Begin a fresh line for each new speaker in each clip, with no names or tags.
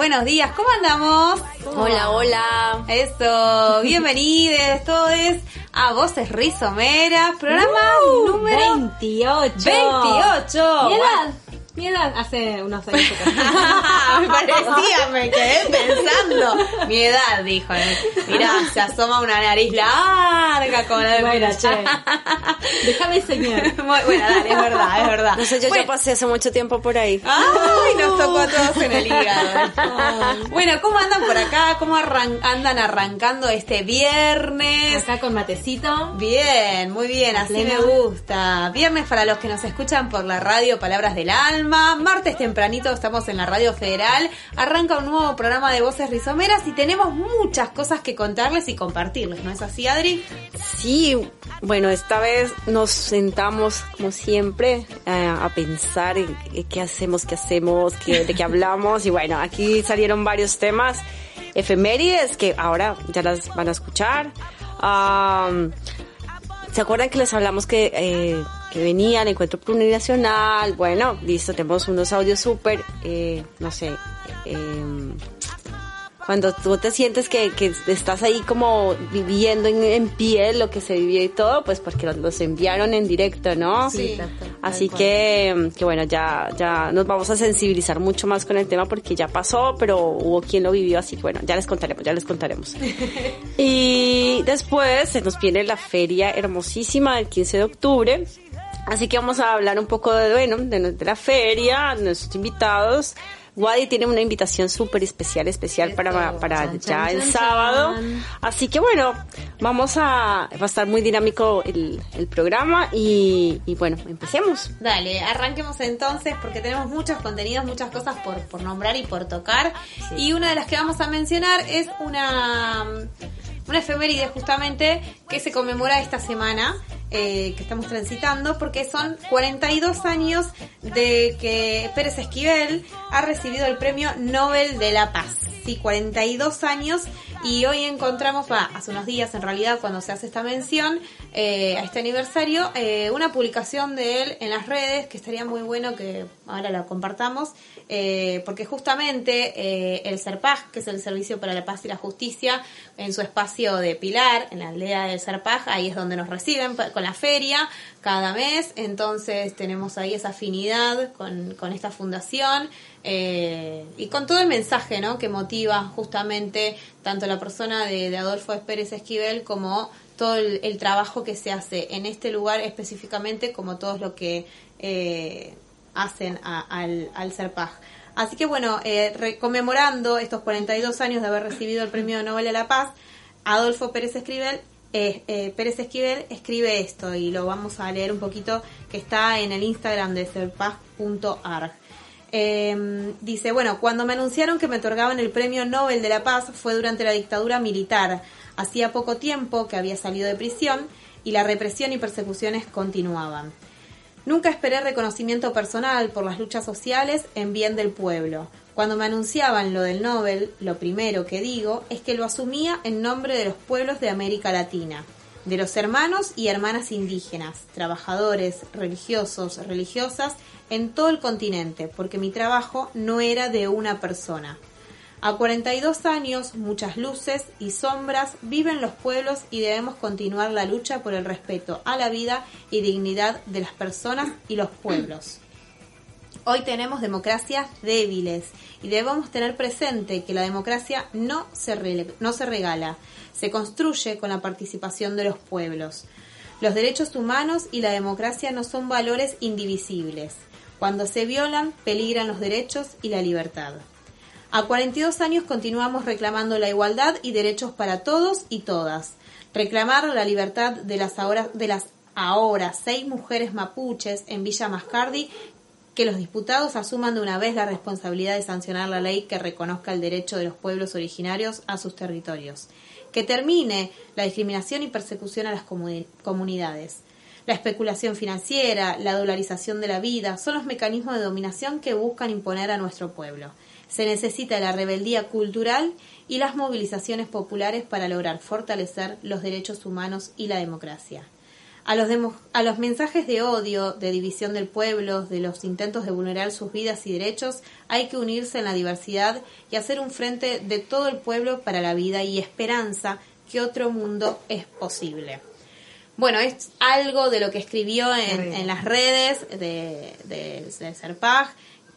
buenos días. ¿Cómo andamos?
Hola, hola.
Eso, bienvenidos todos a Voces Rizomeras, programa número
28.
28.
Mi edad. Mi edad hace unos años.
me parecía, me quedé pensando. Mi edad, dijo. ¿eh? Mirá, se asoma una nariz larga como la de
Bueno, che. Déjame enseñar.
Muy- Bueno, dale, es verdad, es verdad.
No sé, yo
Bueno,
ya pasé hace mucho tiempo por ahí.
Ay, nos tocó a todos en el hígado. Bueno, ¿cómo andan por acá? ¿Cómo arran- andan arrancando este viernes?
Acá con matecito.
Bien, muy bien, así
Pleno.
me gusta. Viernes para los que nos escuchan por la radio Palabras del Alma. Martes tempranito estamos en la Radio Federal. Arranca un nuevo programa de Voces Rizomeras y tenemos muchas cosas que contarles y compartirles, ¿no es así, Adri?
Sí, bueno, esta vez nos sentamos, como siempre, a pensar en, qué hacemos, qué hacemos, qué- de qué hablamos. Y bueno, aquí salieron varios temas efemérides que ahora ya las van a escuchar. ¿Se acuerdan que les hablamos que, eh, que venía el encuentro plurinacional? Bueno, listo, tenemos unos audios súper, eh, no sé, em, cuando tú te sientes que, que estás ahí como viviendo en, en piel lo que se vivió y todo, pues porque los, los enviaron en directo, ¿no?
Sí.
Así que, que bueno, ya, ya nos vamos a sensibilizar mucho más con el tema porque ya pasó, pero hubo quien lo vivió, así que bueno, ya les contaremos, ya les contaremos. y después se nos viene la feria hermosísima del 15 de octubre. Así que vamos a hablar un poco de, bueno, de, de la feria, de nuestros invitados. Wadi tiene una invitación súper especial, especial para, para
Chan,
ya
chan,
el
chan,
sábado. Así que bueno, vamos a, va a estar muy dinámico el, el programa y, y bueno, empecemos.
Dale, arranquemos entonces porque tenemos muchos contenidos, muchas cosas por, por nombrar y por tocar. Y una de las que vamos a mencionar es una, una efeméride justamente que se conmemora esta semana eh, que estamos transitando porque son 42 años de que Pérez Esquivel ha recibido el premio Nobel de la Paz. Sí, 42 años y hoy encontramos, va, hace unos días en realidad cuando se hace esta mención eh, a este aniversario, eh, una publicación de él en las redes que estaría muy bueno que ahora la compartamos, porque justamente el SERPAJ, que es el Servicio para la Paz y la Justicia, en su espacio de Pilar, en la aldea del SERPAJ, ahí es donde nos reciben la feria cada mes, entonces tenemos ahí esa afinidad con, esta fundación eh, y con todo el mensaje ¿no? que motiva justamente tanto la persona de, Adolfo Pérez Esquivel como todo el, trabajo que se hace en este lugar específicamente como todo lo que eh, hacen al, al SERPAJ. Así que bueno, eh, conmemorando estos 42 años de haber recibido el Premio Nobel de la Paz, Adolfo Pérez Esquivel, eh, eh, Pérez Esquivel escribe esto y lo vamos a leer un poquito que está en el Instagram de serpaz.arg. Eh, dice, bueno, cuando me anunciaron que me otorgaban el Premio Nobel de la Paz fue durante la dictadura militar. Hacía poco tiempo que había salido de prisión y la represión y persecuciones continuaban. Nunca esperé reconocimiento personal por las luchas sociales en bien del pueblo. Cuando me anunciaban lo del Nobel, lo primero que digo es que lo asumía en nombre de los pueblos de América Latina, de los hermanos y hermanas indígenas, trabajadores, religiosos, religiosas, en todo el continente, porque mi trabajo no era de una persona. A 42 años, muchas luces y sombras viven los pueblos y debemos continuar la lucha por el respeto a la vida y dignidad de las personas y los pueblos. Hoy tenemos democracias débiles y debemos tener presente que la democracia no se, no se regala, se construye con la participación de los pueblos. Los derechos humanos y la democracia no son valores indivisibles. Cuando se violan, peligran los derechos y la libertad. A 42 años continuamos reclamando la igualdad y derechos para todos y todas. Reclamar la libertad de las ahora, de las ahora seis mujeres mapuches en Villa Mascardi que los diputados asuman de una vez la responsabilidad de sancionar la ley que reconozca el derecho de los pueblos originarios a sus territorios, que termine la discriminación y persecución a las comuni- comunidades. La especulación financiera, la dolarización de la vida son los mecanismos de dominación que buscan imponer a nuestro pueblo. Se necesita la rebeldía cultural y las movilizaciones populares para lograr fortalecer los derechos humanos y la democracia. A los, demo- a los mensajes de odio, de división del pueblo, de los intentos de vulnerar sus vidas y derechos, hay que unirse en la diversidad y hacer un frente de todo el pueblo para la vida y esperanza que otro mundo es posible. Bueno, es algo de lo que escribió en, en las redes de, de, de Serpag,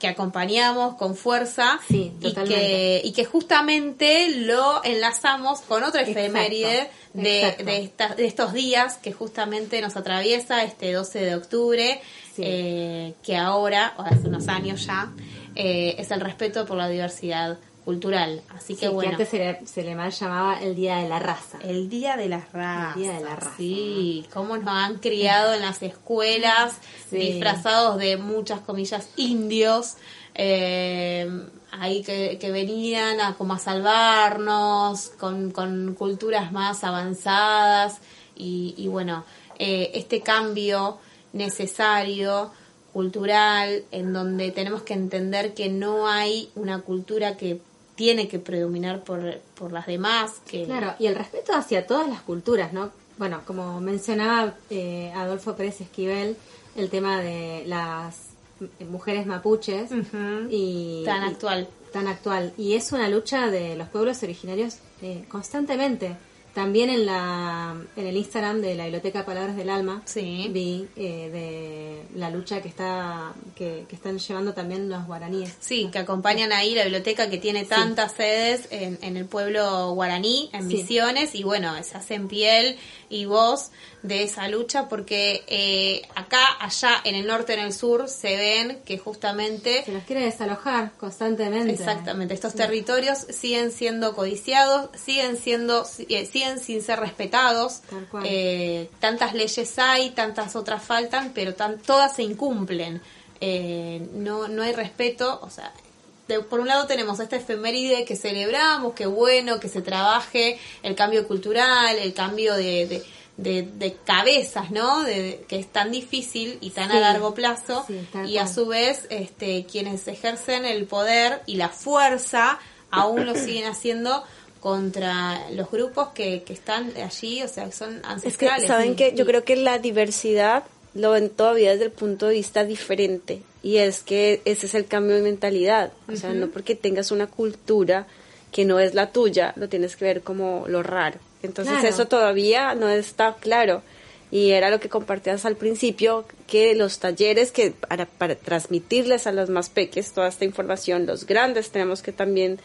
que acompañamos con fuerza
Sí,
y, que,
totalmente.
y que justamente lo enlazamos con otra
Exacto,
efeméride de,
exacto.
de, esta- de estos días que justamente nos atraviesa este 12 de octubre,
Sí.
eh, que ahora, o hace unos años ya, eh, es el respeto por la diversidad cultural. Así que
Sí,
bueno.
antes se le, se le mal llamaba el Día de la Raza.
El Día de las Razas.
Día de la Raza,
Sí, cómo nos han criado en las escuelas,
Sí.
disfrazados de muchas comillas indios, eh, ahí que, que venían a como a salvarnos, con, con culturas más avanzadas y, y bueno, eh, este cambio necesario cultural en donde tenemos que entender que no hay una cultura que tiene que predominar por, por las demás que
Claro, y el respeto hacia todas las culturas, ¿no? Bueno, como mencionaba eh, Adolfo Pérez Esquivel, el tema de las mujeres mapuches y
tan
y-
actual
tan actual y es una lucha de los pueblos originarios eh, constantemente. También en la en el Instagram de la Biblioteca Palabras del Alma
Sí.
vi eh, de la lucha que está que, que están llevando también los guaraníes.
Sí, que acompañan ahí la biblioteca que tiene tantas sedes en, en el pueblo guaraní, en
Sí.
Misiones, y bueno, se hacen piel y voz de esa lucha porque eh, acá, allá, en el norte, en el sur, se ven que justamente...
Se los quiere desalojar constantemente.
Exactamente, estos territorios siguen siendo codiciados, siguen siendo, eh, siguen sin ser respetados.
Tal cual.
Eh, tantas leyes hay, tantas otras faltan, pero tan, todas se incumplen. Eh, no, no hay respeto, o sea, de- por un lado tenemos esta efeméride que celebramos, que bueno, que se trabaje el cambio cultural, el cambio de, de, de- de cabezas, ¿no? De, de- que es tan difícil y tan a largo plazo,
Sí,
y a su vez este, quienes ejercen el poder y la fuerza aún lo siguen haciendo contra los grupos que, que están allí, o sea, que son
Es que,
ancestrales.
¿saben
Y-
que Yo
y-
creo que la diversidad lo ven todavía desde el punto de vista diferente. Y es que ese es el cambio de mentalidad. O sea, no porque tengas una cultura que no es la tuya, lo tienes que ver como lo raro. Entonces
Claro.
eso todavía no está claro. Y era lo que compartías al principio, que los talleres que para, para transmitirles a los más peques toda esta información, los grandes tenemos que también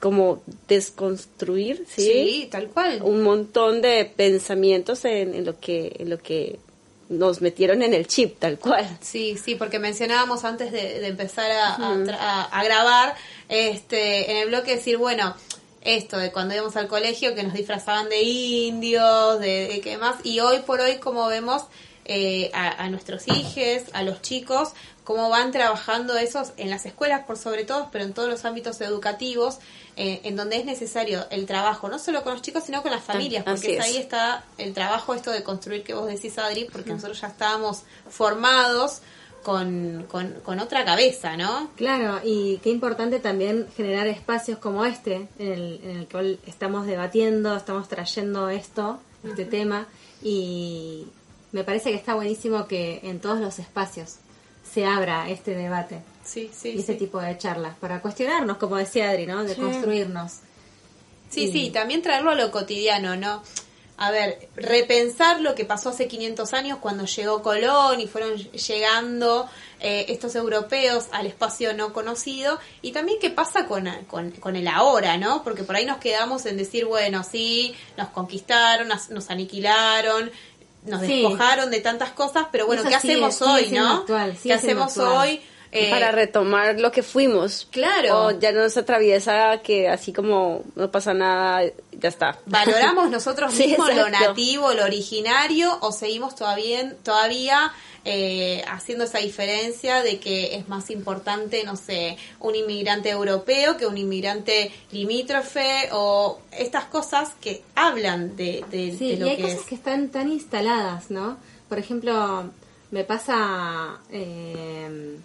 como desconstruir, ¿sí?
Sí, tal cual.
un montón de pensamientos en, en lo que en lo que nos metieron en el chip tal cual.
Sí, sí, porque mencionábamos antes de, de empezar a, a tra- a- a grabar, este, en el bloque decir, bueno, esto de cuando íbamos al colegio que nos disfrazaban de indios, de, de qué más, y hoy por hoy como vemos eh, a, a nuestros hijos, a los chicos, cómo van trabajando esos en las escuelas por sobre todo, pero en todos los ámbitos educativos, eh, en donde es necesario el trabajo, no solo con los chicos, sino con las familias, porque es
es.
ahí está el trabajo esto de construir que vos decís, Adri, porque nosotros ya estábamos formados con, con, con otra cabeza, ¿no?
Claro, y qué importante también generar espacios como este, en el, en el cual estamos debatiendo, estamos trayendo esto, este tema, y me parece que está buenísimo que en todos los espacios se abra este debate
Sí, sí,
y
sí.
tipo de charlas para cuestionarnos, como decía Adri, ¿no? De
Sí.
construirnos.
Sí, sí, también traerlo a lo cotidiano, ¿no? A ver, repensar lo que pasó hace 500 años cuando llegó Colón y fueron llegando eh, estos europeos al espacio no conocido y también qué pasa con, con, con el ahora, ¿no? Porque por ahí nos quedamos en decir, bueno, sí, nos conquistaron, nos, nos aniquilaron, nos
Sí.
despojaron de tantas cosas, pero bueno, ¿qué hacemos hoy, no? ¿Qué hacemos hoy? Eh,
Para retomar lo que fuimos.
Claro.
O ya no nos atraviesa que así como no pasa nada, ya está.
¿Valoramos nosotros
Sí,
mismos lo nativo, lo originario, o seguimos todavía, todavía eh, haciendo esa diferencia de que es más importante, no sé, un inmigrante europeo que un inmigrante limítrofe o estas cosas que hablan de, de-
Sí,
de lo
y hay
que
cosas
es?
que están tan instaladas, ¿no? Por ejemplo, me pasa eh,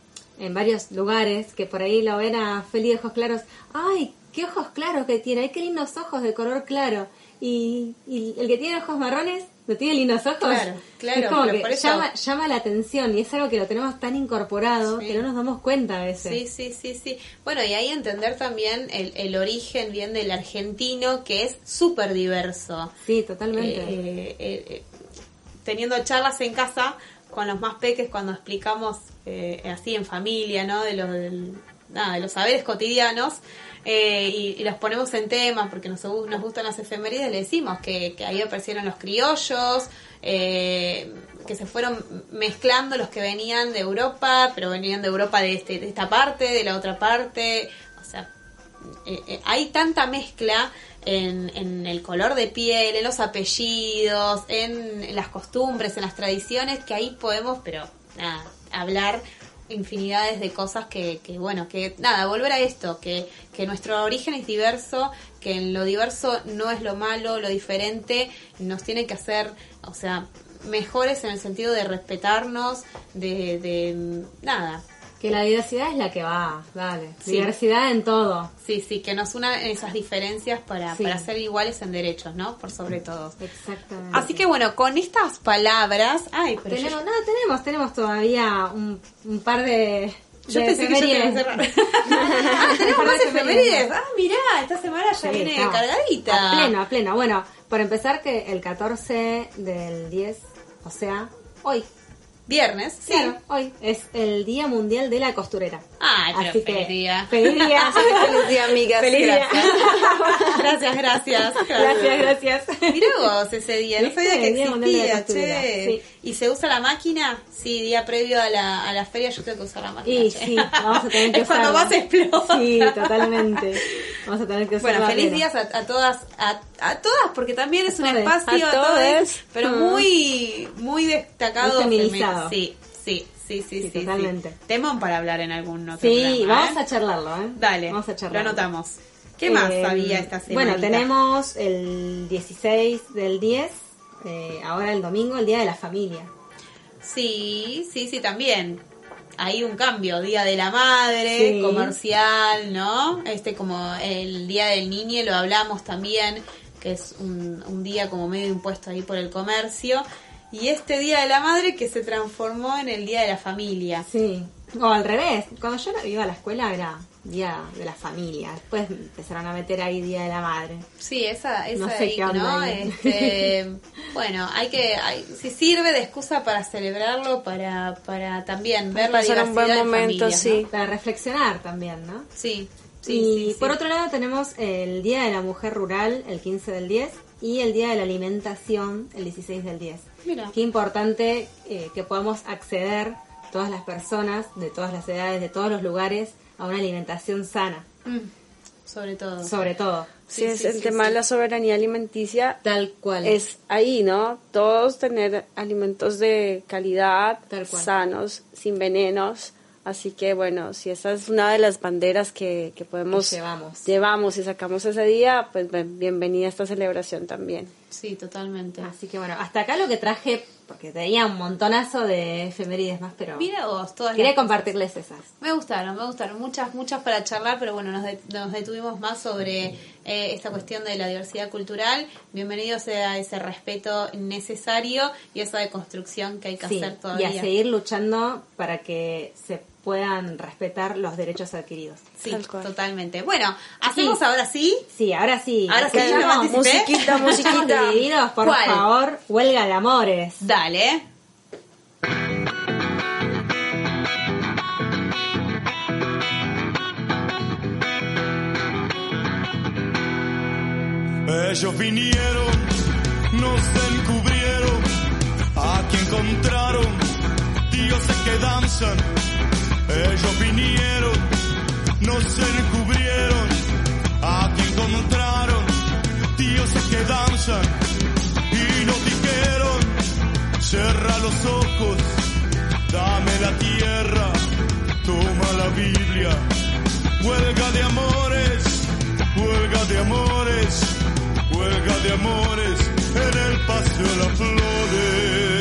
en varios lugares que por ahí lo ven a Feli de ojos claros. ¡Ay, qué ojos claros que tiene! ¡Ay, qué lindos ojos de color claro! Y, y el que tiene ojos marrones no tiene lindos ojos.
Claro, claro,
Es como que
por eso-
llama, llama la atención y es algo que lo tenemos tan incorporado
Sí.
que no nos damos cuenta a veces.
Sí, sí, sí, sí. Bueno, y ahí entender también el, el origen bien del argentino, que es súper diverso.
Sí, totalmente.
Eh, eh, eh, teniendo charlas en casa con los más peques cuando explicamos eh, así en familia, ¿no? De los, del- nada, de los saberes cotidianos. eh, y, los ponemos en tema porque nos, gu- nos gustan las efemérides, le decimos que, que ahí aparecieron los criollos, eh, que se fueron mezclando los que venían de Europa, pero venían de Europa de, este, de esta parte, de la otra parte, o sea, eh, hay tanta mezcla en, en el color de piel, en los apellidos, en, las costumbres, en las tradiciones, que ahí podemos, pero nada, hablar infinidades de cosas que, que, bueno, que nada, volver a esto, que, que nuestro origen es diverso, que en lo diverso no es lo malo, lo diferente, nos tiene que hacer, o sea, mejores en el sentido de respetarnos, de, de nada,
Que la diversidad es la que va, dale.
Sí.
Diversidad en todo.
Sí, sí, que nos unan esas diferencias para,
Sí.
para ser iguales en derechos, ¿no? Por sobre todo.
Exactamente.
Así que bueno, con estas palabras... Ay, pero yo-
tenemos, no, tenemos, tenemos todavía un, un par de.
yo,
de
pensé que yo cerrar. ah, tenemos más
de
efemérides. Ah, mirá, esta semana ya
Sí,
viene
estamos
cargadita.
A pleno, a pleno. Bueno, por empezar, que el 14 del 10, o sea, hoy.
Viernes, sí.
Claro, hoy es el Día Mundial de la Costurera.
Ay, pero
Así
feliz
que,
día.
Feliz día.
Feliz día, amigas.
Feliz día.
Gracias, gracias.
Gracias, gracias.
Mirá vos ese día, no sabía que existía, che.
sí.
¿Y se usa la máquina? Sí, día previo a la, a la feria yo tengo que usar la máquina.
Y sí, vamos a tener que
Es cuando
usarla.
más explota.
Sí, totalmente. Vamos a tener que usarla.
Bueno, feliz días a, a todas, a, a todas, porque también es un
todes.
espacio
A
todos, pero
Mm.
muy, muy destacado.
Muy feminizado.
Sí, sí, sí, sí,
Sí,
sí,
totalmente.
sí. Temón para hablar en algún otro
Sí,
programa,
vamos
¿eh?
a charlarlo, ¿eh?
Dale,
Vamos a charlarlo.
lo anotamos. ¿Qué más
Eh,
había esta semana?
Bueno, tenemos el 16 del 10, eh, ahora el domingo, el Día de la Familia.
Sí, sí, sí, también. Hay un cambio, Día de la Madre,
Sí.
comercial, ¿no? Este como el Día del Niño, lo hablamos también, que es un, un día como medio impuesto ahí por el comercio. Y este Día de la Madre que se transformó en el Día de la Familia.
Sí. O al revés, cuando yo iba a la escuela era Día de la Familia. Después empezaron a meter ahí Día de la Madre.
Sí, esa, esa
No sé
ahí,
qué onda
¿no?
ahí.
Este, bueno, hay que, hay- si sirve de excusa para celebrarlo, para, para también ver la diversidad
un buen
de
momento,
familias,
sí.
¿no?
Para reflexionar también, ¿no?
Sí, sí,
y
sí, sí.
por otro lado tenemos el Día de la Mujer Rural, el 15 del 10, y el Día de la Alimentación, el 16 del 10.
Mira.
Qué importante eh, que podamos acceder todas las personas, de todas las edades, de todos los lugares, a una alimentación sana,
Mm, sobre todo.
sobre todo.
Sí,
Sí,
es
sí,
el
sí,
tema
sí.
de la soberanía alimenticia.
Tal cual.
Es ahí, ¿no? Todos tener alimentos de calidad,
Tal cual.
sanos, sin venenos. Así que bueno, si esa es una de las banderas que, que podemos
Que llevamos.
llevamos y sacamos ese día, pues bien- bienvenida a esta celebración también.
Sí, totalmente.
Así que bueno, hasta acá lo que traje, porque tenía un montonazo de efemérides más, pero
Mira vos, todas
quería compartirles esas.
Me gustaron, me gustaron. Muchas, muchas para charlar, pero bueno, nos, de- nos detuvimos más sobre eh, esta cuestión de la diversidad cultural. Bienvenido sea ese respeto necesario y esa deconstrucción que hay que
Sí,
hacer
y
todavía.
a seguir luchando para que se puedan respetar los derechos adquiridos.
Sí, totalmente. Bueno, hacemos
Sí.
ahora sí.
Sí, ahora sí.
Ahora sí, anticipé.
Musiquita, musiquita.
divididos, por
¿Cuál?
favor, huelga de amores.
Dale.
Ellos vinieron, nos encubrieron, aquí encontraron dioses que danzan Ellos vinieron, no se descubrieron, aquí encontraron dioses que danzan y nos dijeron, cierra los ojos, dame la tierra, toma la Biblia, huelga de amores, huelga de amores, huelga de amores en el paseo de las flores.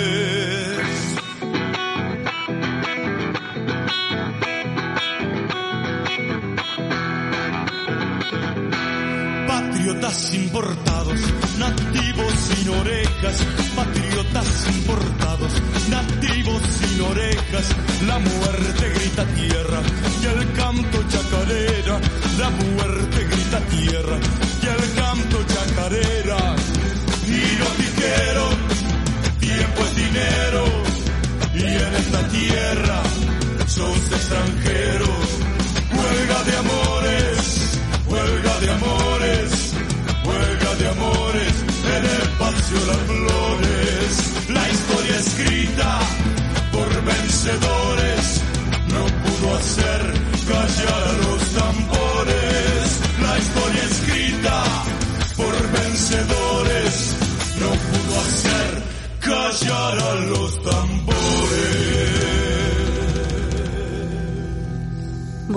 Patriotas importados, nativos sin orejas, patriotas importados, nativos sin orejas, la muerte grita tierra y el canto chacarera, la muerte grita tierra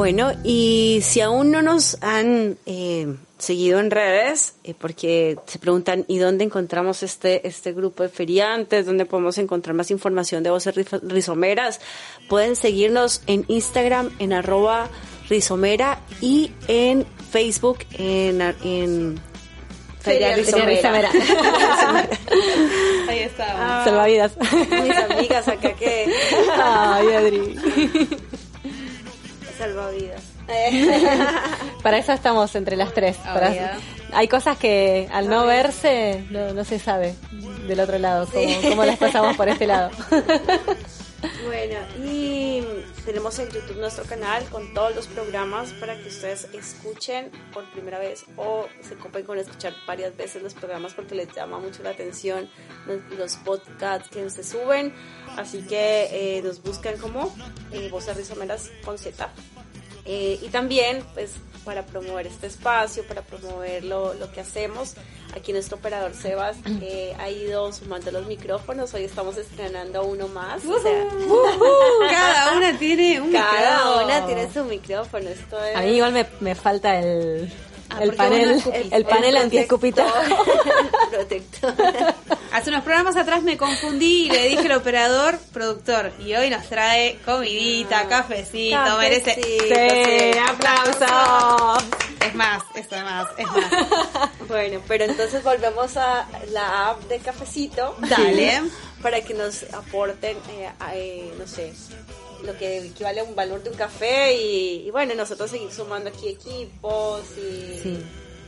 Bueno, y si aún no nos han eh, seguido en redes, eh, porque se preguntan, ¿y dónde encontramos este, este grupo de feriantes? ¿Dónde podemos encontrar más información de voces Ri- rizomeras? Pueden seguirnos en Instagram, en arroba rizomera, y en Facebook, en, en Feria Rizomera.
Ahí está.
Ah,
Salvavidas.
Mis amigas acá que...
Ay, Adri.
Salvavidas.
Para eso estamos entre las tres. Para- hay cosas que al no verse no, no se sabe del otro lado, cómo, cómo las pasamos por este lado.
Bueno, y tenemos en YouTube nuestro canal con todos los programas para que ustedes escuchen por primera vez o se copen con escuchar varias veces los programas porque les llama mucho la atención los, podcasts que se suben. Así que eh, nos buscan como eh, Voces Rizomeras con Z. Eh, y también, pues, para promover este espacio, para promover lo, lo que hacemos, aquí nuestro operador Sebas eh, ha ido sumando los micrófonos. Hoy estamos estrenando uno más. o sea,
Cada una tiene un
cada
micrófono.
una tiene su micrófono. Esto es
A mí igual me, me falta el,
Ah,
el panel, el, panel antiescupita.
Protector.
Hace unos programas atrás me confundí y le dije al operador, productor, y hoy nos trae comidita, cafecito,
Cafecito.
merece.
Sí, aplausos.
Es más, eso es más, es más.
Bueno, pero entonces volvemos a la app de Cafecito.
Dale.
Para que nos aporten, eh, a, eh, no sé, lo que equivale a un valor de un café y, y bueno, nosotros seguir sumando aquí equipos y
Sí.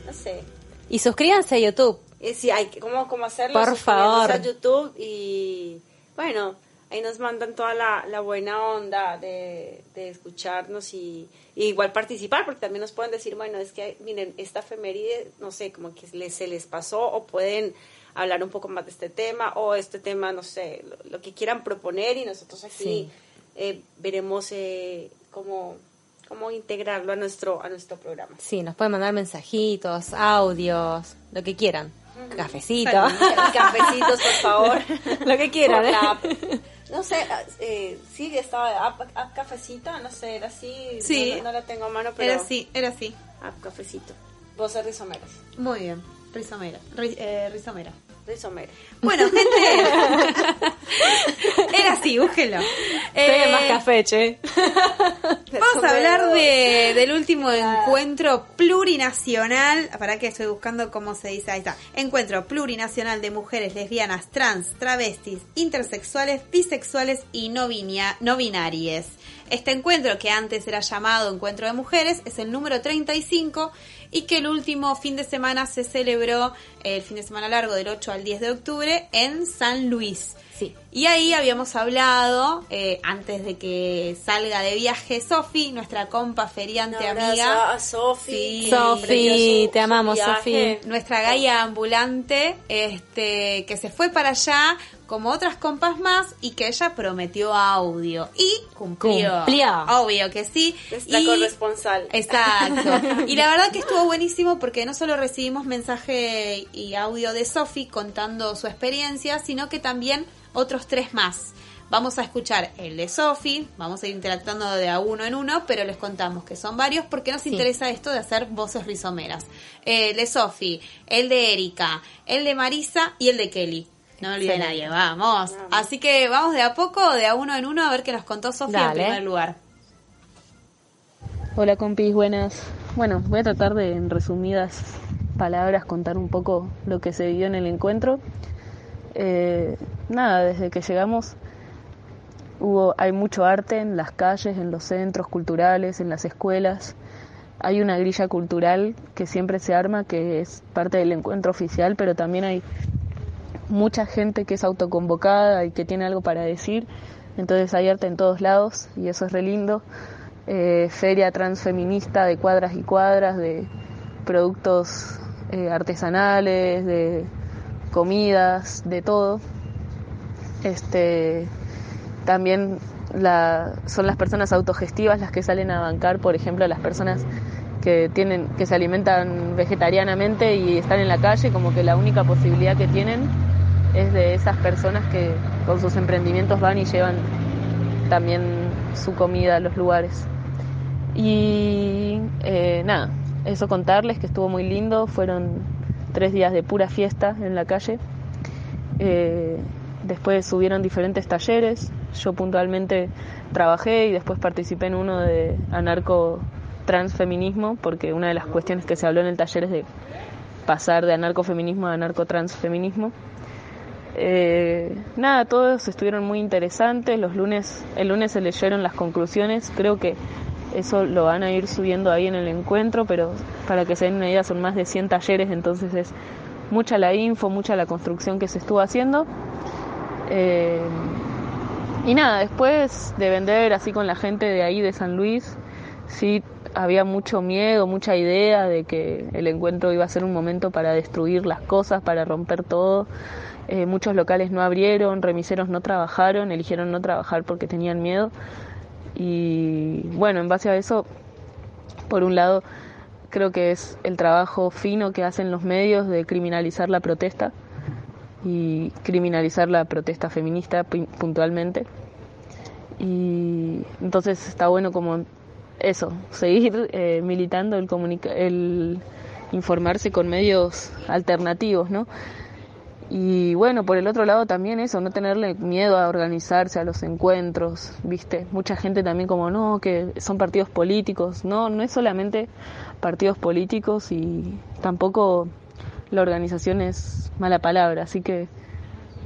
no sé.
Y suscríbanse a YouTube.
Eh, sí, hay que, ¿cómo, cómo hacerlo?
Por favor.
a YouTube y bueno, ahí nos mandan toda la, la buena onda de, de escucharnos y, y igual participar, porque también nos pueden decir, bueno, es que miren, esta efeméride, no sé, como que les, se les pasó o pueden hablar un poco más de este tema o este tema, no sé, lo, lo que quieran proponer y nosotros aquí
Sí.
eh, veremos eh, cómo, cómo integrarlo a nuestro, a nuestro programa.
Sí, nos pueden mandar mensajitos, audios, lo que quieran. Cafecito.
Cafecitos, por favor.
Lo que quieran, ¿eh?
la. No sé, eh, sí, estaba app, app cafecita, no sé, era así.
Sí.
No, no la tengo a mano, pero.
Era así, era así.
App cafecito. Voces rizomeras.
Muy bien. Rizomera. Ri- eh, rizomera. Bueno, gente. Era así, búsquenlo.
Peguen
Eh,
más café, che.
Vamos a hablar de, del último encuentro plurinacional. ¿Para qué estoy buscando cómo se dice? Ahí está. Encuentro plurinacional de mujeres lesbianas, trans, travestis, intersexuales, bisexuales y no, binia- no binarias. Este encuentro, que antes era llamado Encuentro de Mujeres, es el número 35 y que el último fin de semana se celebró, el fin de semana largo del 8 al 10 de octubre, en San Luis.
Sí.
Y ahí habíamos hablado, eh, antes de que salga de viaje Sofi, nuestra compa feriante
Un
amiga.
a Sofi.
Sí.
Sofi, te amamos. Sofi.
nuestra Gaia ambulante, este, que se fue para allá como otras compas más y que ella prometió audio y cumplió.
Cumplió.
Obvio que sí.
Es la
Y-
corresponsal.
Exacto. Y la verdad que estuvo buenísimo porque no solo recibimos mensaje y audio de Sofi contando su experiencia, sino que también otros tres más. Vamos a escuchar el de Sofi, vamos a ir interactuando de a uno en uno, pero les contamos que son varios porque nos
Sí.
interesa esto de hacer voces rizomeras. Eh, El de Sofi, el de Erika, el de Marisa y el de Kelly. No olvide nadie, vamos. Así que vamos de a poco, de a uno en uno, a ver qué nos contó Sofi en primer lugar.
Hola compis, buenas. Bueno, voy a tratar de en resumidas palabras contar un poco lo que se vivió en el encuentro. Eh, nada, desde que llegamos hubo, hay mucho arte en las calles, en los centros culturales, en las escuelas. Hay una grilla cultural que siempre se arma, que es parte del encuentro oficial, pero también hay mucha gente que es autoconvocada y que tiene algo para decir. Entonces hay arte en todos lados y eso es re lindo. Eh, feria transfeminista de cuadras y cuadras, de productos eh, artesanales, de comidas, de todo. Este, también la, son las personas autogestivas las que salen a bancar, por ejemplo, las personas que tienen que se alimentan vegetarianamente y están en la calle, como que la única posibilidad que tienen es de esas personas que con sus emprendimientos van y llevan también su comida a los lugares. Y eh, nada, eso contarles que estuvo muy lindo, fueron tres días de pura fiesta en la calle. Eh, después subieron diferentes talleres, yo puntualmente trabajé y después participé en uno de anarco transfeminismo, porque una de las cuestiones que se habló en el taller es de pasar de anarcofeminismo a anarcotransfeminismo. Eh, nada, todos estuvieron muy interesantes. Los lunes, el lunes se leyeron las conclusiones. Creo que eso lo van a ir subiendo ahí en el encuentro, pero para que se den una idea son más de 100 talleres, entonces es mucha la info, mucha la construcción que se estuvo haciendo. Eh, y nada, después de vender así con la gente de ahí de San Luis, sí había mucho miedo, mucha idea de que el encuentro iba a ser un momento para destruir las cosas, para romper todo. Eh, muchos locales no abrieron, remiseros no trabajaron, eligieron no trabajar porque tenían miedo. Y bueno, en base a eso, por un lado, creo que es el trabajo fino que hacen los medios de criminalizar la protesta y criminalizar la protesta feminista pu- puntualmente. Y entonces está bueno como eso, seguir eh, militando el, el informarse con medios alternativos, ¿no? Y bueno, por el otro lado también eso, no tenerle miedo a organizarse a los encuentros, ¿viste? Mucha gente también como, no, que son partidos políticos. No, no es solamente partidos políticos y tampoco la organización es mala palabra. Así que,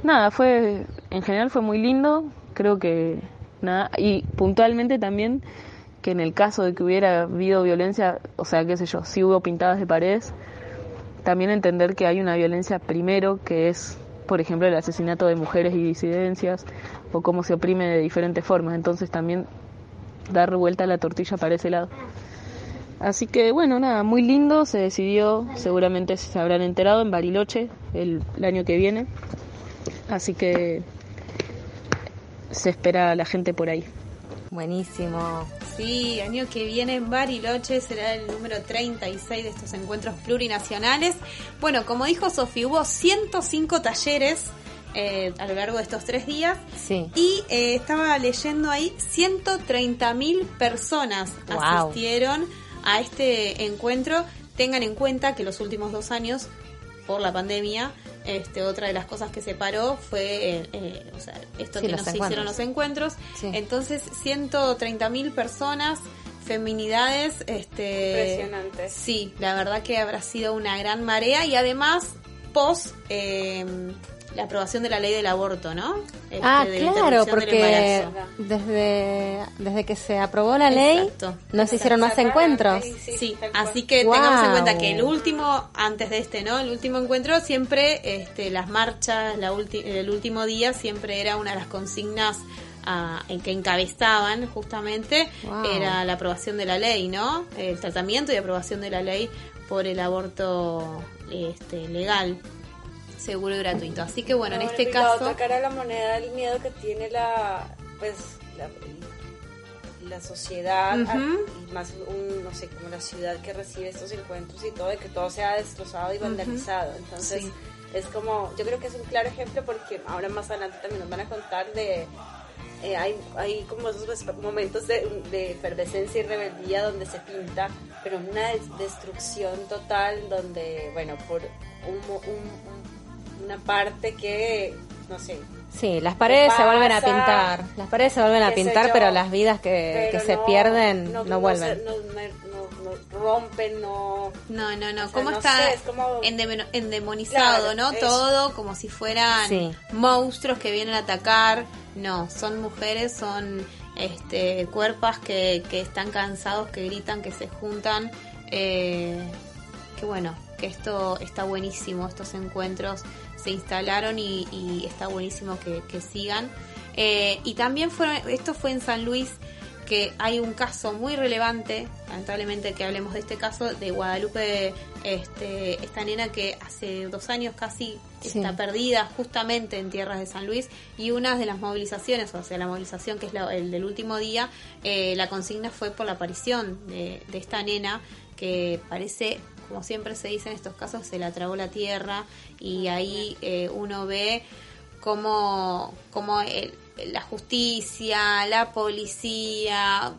nada, fue, en general fue muy lindo, creo que, nada, y puntualmente también que en el caso de que hubiera habido violencia, o sea, qué sé yo, si hubo pintadas de paredes, también entender que hay una violencia primero, que es, por ejemplo, el asesinato de mujeres y disidencias, o cómo se oprime de diferentes formas. Entonces también dar vuelta a la tortilla para ese lado. Así que bueno, nada, muy lindo, se decidió, seguramente se habrán enterado, en Bariloche el, el año que viene. Así que se espera a la gente por ahí.
Buenísimo.
Sí, año que viene en Bariloche será el número 36 de estos encuentros plurinacionales. Bueno, como dijo Sofi, hubo 105 talleres eh, a lo largo de estos tres días
Sí.
y eh, estaba leyendo ahí 130 mil personas
Wow.
asistieron a este encuentro. Tengan en cuenta que los últimos dos años, por la pandemia, este, otra de las cosas que se paró fue eh, eh, o sea, esto
Sí,
que
los
nos
encuentros.
hicieron los encuentros.
Sí.
Entonces, 130 mil personas, feminidades, este...
Impresionante.
Sí, la verdad que habrá sido una gran marea y además, post... eh, la aprobación de la ley del aborto, ¿no? Este,
ah,
de la
claro, porque
embarazo.
desde, desde que se aprobó la ley
Exacto.
no se hicieron más encuentros.
Sí, así que
Wow.
tengamos en cuenta que el último, antes de este, ¿no? El último encuentro siempre, este, las marchas, la ulti- el último día siempre era una de las consignas ah, en que encabezaban justamente,
Wow.
era la aprobación de la ley, ¿no? El tratamiento y aprobación de la ley por el aborto este, legal, seguro y gratuito. Así que bueno, en este caso...
otra cara de la moneda el miedo que tiene la, pues, la, la sociedad,
Ujú.
a- y más un, no sé, como la ciudad que recibe estos encuentros y todo, de que todo sea destrozado y vandalizado. Entonces,
Sí.
es como, yo creo que es un claro ejemplo porque ahora más adelante también nos van a contar de... eh, hay, hay como esos pues, momentos de, de efervescencia y rebeldía donde se pinta, pero una des- destrucción total donde, bueno, por un, un- un- una parte que, no sé,
Sí, las paredes se vuelven a pintar. Las paredes se vuelven a pintar,
yo,
pero las vidas que, se
no-
pierden no,
se-
vuelven.
No, no- no rompen, no...
No, no, no.
O sea,
¿Cómo
no
está
sé, es como-
endemonizado,
Claro,
no? Todo como si fueran
Sí.
monstruos que vienen a atacar. No, son mujeres, son este cuerpos que, que están cansados, que gritan, que se juntan. Eh, que bueno, que esto está buenísimo, estos encuentros se instalaron y, y está buenísimo que, que sigan. Eh, y también fueron, esto fue en San Luis, que hay un caso muy relevante, lamentablemente que hablemos de este caso, de Guadalupe, este, esta nena que hace dos años casi
Sí.
está perdida justamente en tierras de San Luis y una de las movilizaciones, o sea, la movilización que es la- el del último día, eh, la consigna fue por la aparición de, de esta nena que parece, como siempre se dice en estos casos, se la tragó la tierra y ahí eh, uno ve cómo, cómo el- la justicia, la policía,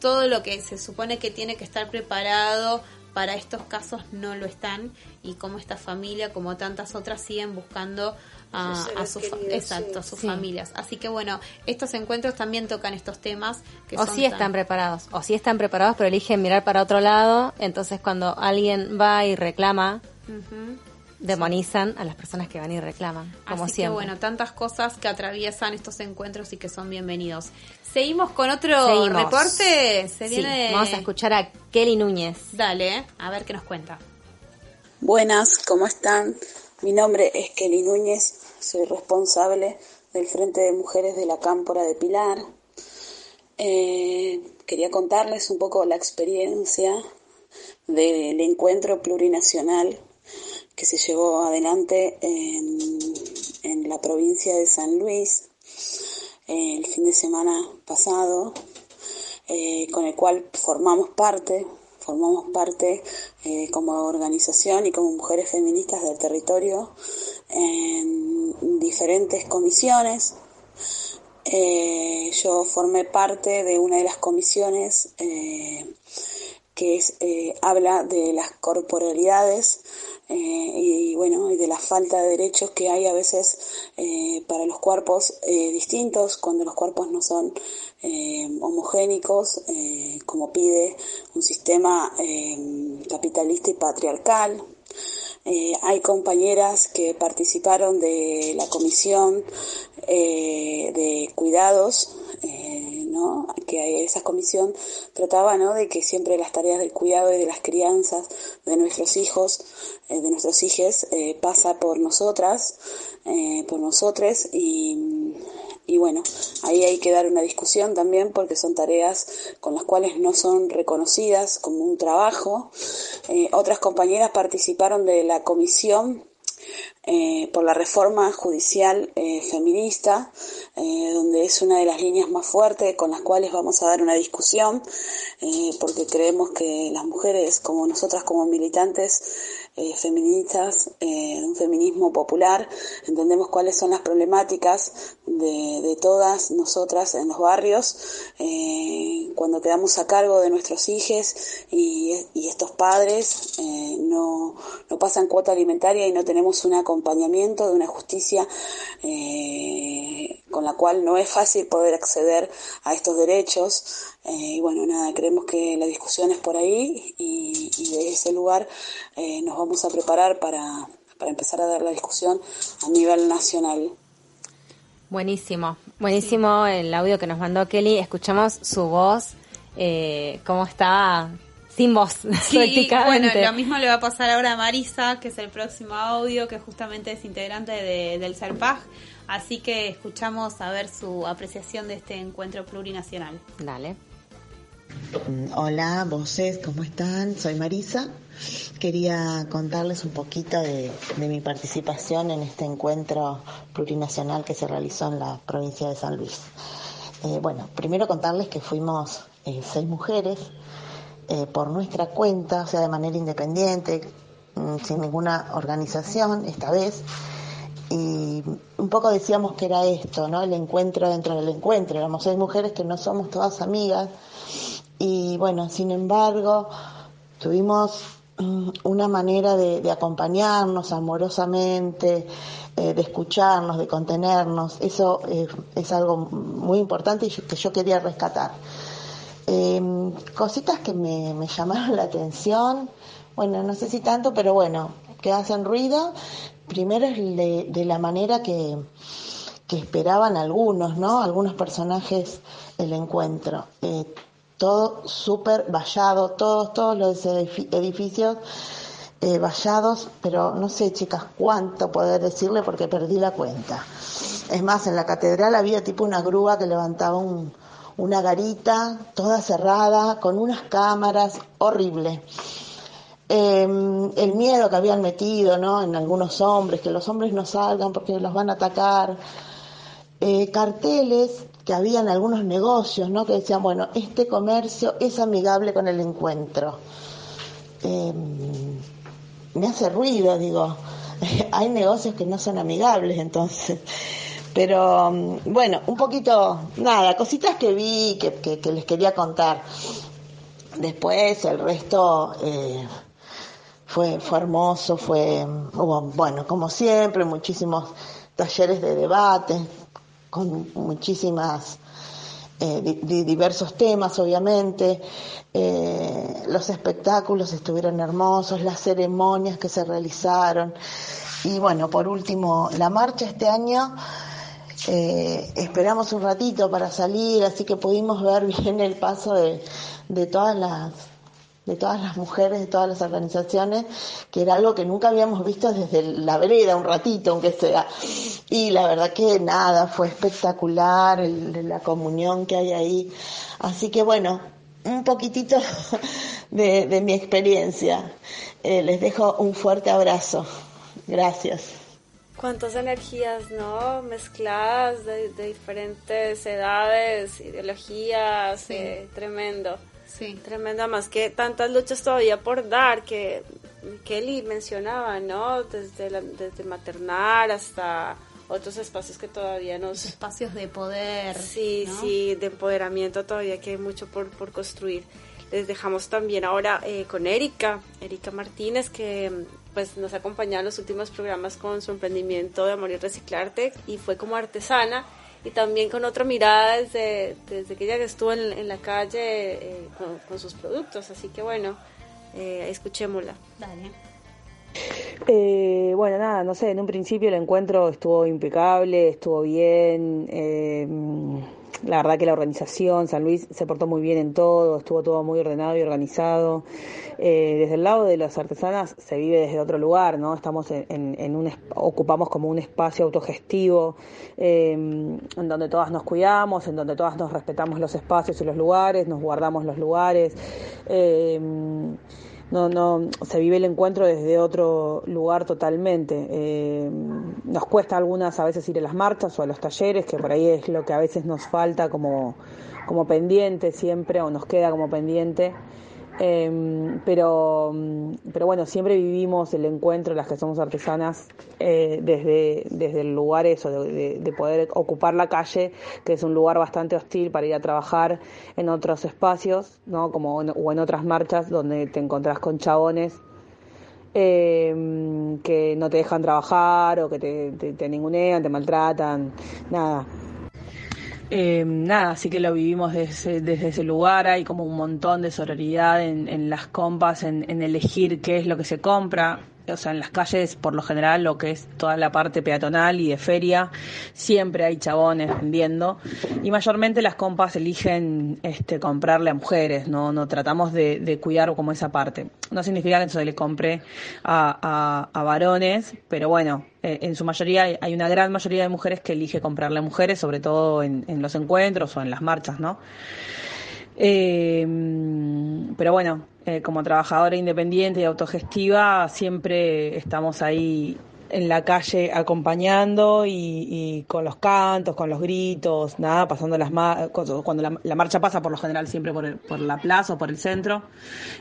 todo lo que se supone que tiene que estar preparado para estos casos no lo están y como esta familia, como tantas otras, siguen buscando a,
Sus
a
seres
sus fa-
queridos,
exacto,
sí.
a sus
Sí.
familias. Así que bueno, estos encuentros también tocan estos temas que
O
son
sí
tan-
están preparados, o sí están preparados, pero eligen mirar para otro lado. Entonces, cuando alguien va y reclama, demonizan a las personas que van y reclaman, como
Así
siempre.
que bueno, tantas cosas que atraviesan estos encuentros y que son bienvenidos. Seguimos con otro
Seguimos.
reporte. Se
Sí,
viene.
vamos a escuchar a Kelly Núñez.
Dale, a ver qué nos cuenta.
Buenas, ¿cómo están? Mi nombre es Kelly Núñez, soy responsable del Frente de Mujeres de la Cámpora de Pilar. Eh, quería contarles un poco la experiencia del encuentro plurinacional que se llevó adelante en, la provincia de San Luis eh, el fin de semana pasado, eh, con el cual formamos parte, formamos parte eh, como organización y como mujeres feministas del territorio en diferentes comisiones. Eh, yo formé parte de una de las comisiones eh, que habla de las corporalidades y bueno y de la falta de derechos que hay a veces para los cuerpos distintos cuando los cuerpos no son eh, homogénicos eh, como pide un sistema eh, capitalista y patriarcal eh, hay compañeras que participaron de la comisión de cuidados, ¿no? Que esa comisión trataba, ¿no? De que siempre las tareas del cuidado y de las crianzas de nuestros hijos, de nuestros hijos, eh, pasa por nosotras, por nosotros y y bueno, ahí hay que dar una discusión también porque son tareas con las cuales no son reconocidas como un trabajo. Eh, otras compañeras participaron de la comisión eh, por la reforma judicial eh, feminista, eh, donde es una de las líneas más fuertes con las cuales vamos a dar una discusión, eh, porque creemos que las mujeres, como nosotras como militantes feministas, de un feminismo popular, entendemos cuáles son las problemáticas de, de todas nosotras en los barrios, eh, cuando quedamos a cargo de nuestros hijos y, y estos padres eh, no, no pasan cuota alimentaria y no tenemos un acompañamiento de una justicia eh, con la cual no es fácil poder acceder a estos derechos. Eh, y bueno, nada, creemos que la discusión es por ahí y, y de ese lugar nos vamos a preparar para, para empezar a dar la discusión a nivel nacional.
Buenísimo, buenísimo el audio que nos mandó Kelly. Escuchamos su voz, eh, cómo estaba sin voz,
Sí,
prácticamente.
bueno, lo mismo le va a pasar ahora a Marisa, que es el próximo audio, que justamente es integrante de- del CERPAG. Así que escuchamos a ver su apreciación de este encuentro plurinacional.
Dale.
Mm, Hola, voces, ¿cómo están? Soy Marisa. Quería contarles un poquito de, mi participación en este encuentro plurinacional que se realizó en la provincia de San Luis. Eh, bueno, primero contarles que fuimos eh, seis mujeres eh, por nuestra cuenta, o sea, de manera independiente, mm, sin ninguna organización esta vez. Y un poco decíamos que era esto, ¿no? El encuentro dentro del encuentro. Éramos seis mujeres que no somos todas amigas. Y bueno, sin embargo, tuvimos mm, una manera de, acompañarnos amorosamente, eh, de escucharnos, de contenernos. Eso eh, es algo muy importante y que yo quería rescatar. Eh, cositas que me, llamaron la atención, bueno, no sé si tanto, pero bueno, que hacen ruido. Primero es de, de la manera que, que esperaban algunos, ¿no? Algunos personajes el encuentro. Eh, todo súper vallado, todos, todos los edifi- edificios eh, vallados, pero no sé, chicas, cuánto poder decirle porque perdí la cuenta. Es más, en la catedral había tipo una grúa que levantaba un, una garita toda cerrada, con unas cámaras, horrible. Eh, el miedo que habían metido ¿no? en algunos hombres, que los hombres no salgan porque los van a atacar. Eh, carteles que había en algunos negocios, ¿no? que decían, bueno, este comercio es amigable con el encuentro. Eh, me hace ruido, digo, hay negocios que no son amigables, entonces. Pero mm, bueno, un poquito, nada, cositas que vi, que, que- que les quería contar. Después el resto eh, fue, fue hermoso, fue, hubo, bueno, como siempre, muchísimos talleres de debate, con muchísimas eh, di- di- diversos temas, obviamente. Eh, los espectáculos estuvieron hermosos, las ceremonias que se realizaron. Y bueno, por último, la marcha este año. eh, esperamos un ratito para salir, así que pudimos ver bien el paso de, de todas las de todas las mujeres, de todas las organizaciones, que era algo que nunca habíamos visto desde la vereda, un ratito, aunque sea. Y la verdad que nada, fue espectacular el- la comunión que hay ahí. Así que bueno, un poquitito de, de mi experiencia. Eh, les dejo un fuerte abrazo. Gracias.
Cuántas energías, ¿no? Mezcladas de, de diferentes edades, ideologías,
Sí.
eh, tremendo.
Sí.
Tremenda, más que tantas luchas todavía por dar que Kelly mencionaba, ¿no? Desde, la- desde maternar hasta otros espacios que todavía nos...
Espacios de poder.
Sí,
¿no?
sí, de empoderamiento todavía que hay mucho por, por construir. Les dejamos también ahora eh, con Erika, Erika Martínez, que pues nos ha acompañado en los últimos programas con su emprendimiento de Amor y Reciclarte y fue como artesana y también con otra mirada desde, desde que ella estuvo en, en la calle eh, con, con sus productos. Así que bueno, eh, escuchémosla.
Dale.
Eh, bueno, nada, no sé, en un principio el encuentro estuvo impecable, estuvo bien. La verdad que la organización, San Luis, se portó muy bien en todo, estuvo todo muy ordenado y organizado. Eh, desde el lado de las artesanas se vive desde otro lugar, ¿no? Estamos en, en- en un, ocupamos como un espacio autogestivo, eh, en donde todas nos cuidamos, en donde todas nos respetamos los espacios y los lugares, nos guardamos los lugares. eh, no, no, se vive el encuentro desde otro lugar totalmente. Eh, nos cuesta algunas a veces ir a las marchas o a los talleres, que por ahí es lo que a veces nos falta como, como pendiente siempre, o nos queda como pendiente. Eh, pero, pero bueno, siempre vivimos el encuentro, las que somos artesanas, eh, desde, desde el lugar eso, de, de- de poder ocupar la calle, que es un lugar bastante hostil para ir a trabajar en otros espacios, ¿no? Como en- o en otras marchas donde te encontrás con chabones eh, que no te dejan trabajar o que te, te ningunean, te maltratan, nada. Eh, nada, así que lo vivimos desde, desde ese lugar, hay como un montón de sororidad en, las compas, en elegir qué es lo que se compra. O sea, en las calles, por lo general, lo que es toda la parte peatonal y de feria, siempre hay chabones vendiendo. Y mayormente las compas eligen este, comprarle a mujeres, no, no tratamos de, cuidar como esa parte. No significa que se le compre a, a, varones, pero bueno, eh, en su mayoría hay una gran mayoría de mujeres que elige comprarle a mujeres, sobre todo en, los encuentros o en las marchas, ¿no? Eh, pero bueno, eh, como trabajadora independiente y autogestiva, siempre estamos ahí en la calle acompañando y, con los cantos, con los gritos, nada, pasando las cuando la, marcha pasa por lo general siempre por, por la plaza o por el centro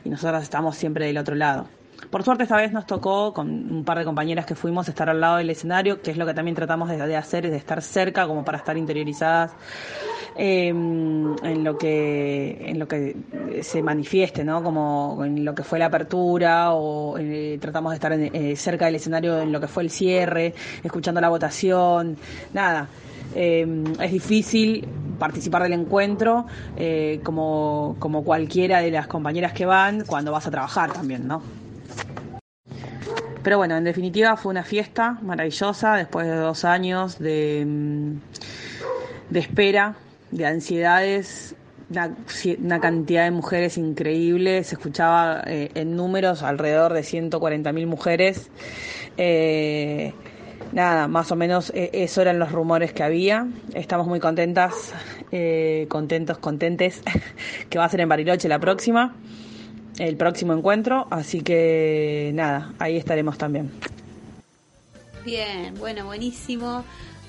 y nosotras estamos siempre del otro lado. Por suerte esta vez nos tocó con un par de compañeras que fuimos estar al lado del escenario, que es lo que también tratamos de, de hacer, es de estar cerca como para estar interiorizadas eh, en lo que en lo que se manifieste, ¿no? Como en lo que fue la apertura o eh, tratamos de estar eh, cerca del escenario en lo que fue el cierre, escuchando la votación, nada. Em, es difícil participar del encuentro eh, como, como cualquiera de las compañeras que van cuando vas a trabajar también, ¿no? Pero bueno, en definitiva fue una fiesta maravillosa después de dos años de, mm, de espera de ansiedades, una, cantidad de mujeres increíble, se escuchaba eh, en números alrededor de 140.000 mujeres. Eh, nada, más o menos eh, eso eran los rumores que había. Estamos muy contentas, contentos, contentes, que va a ser en Bariloche la próxima, el próximo encuentro, así que nada, ahí estaremos también.
Bien, bueno, buenísimo.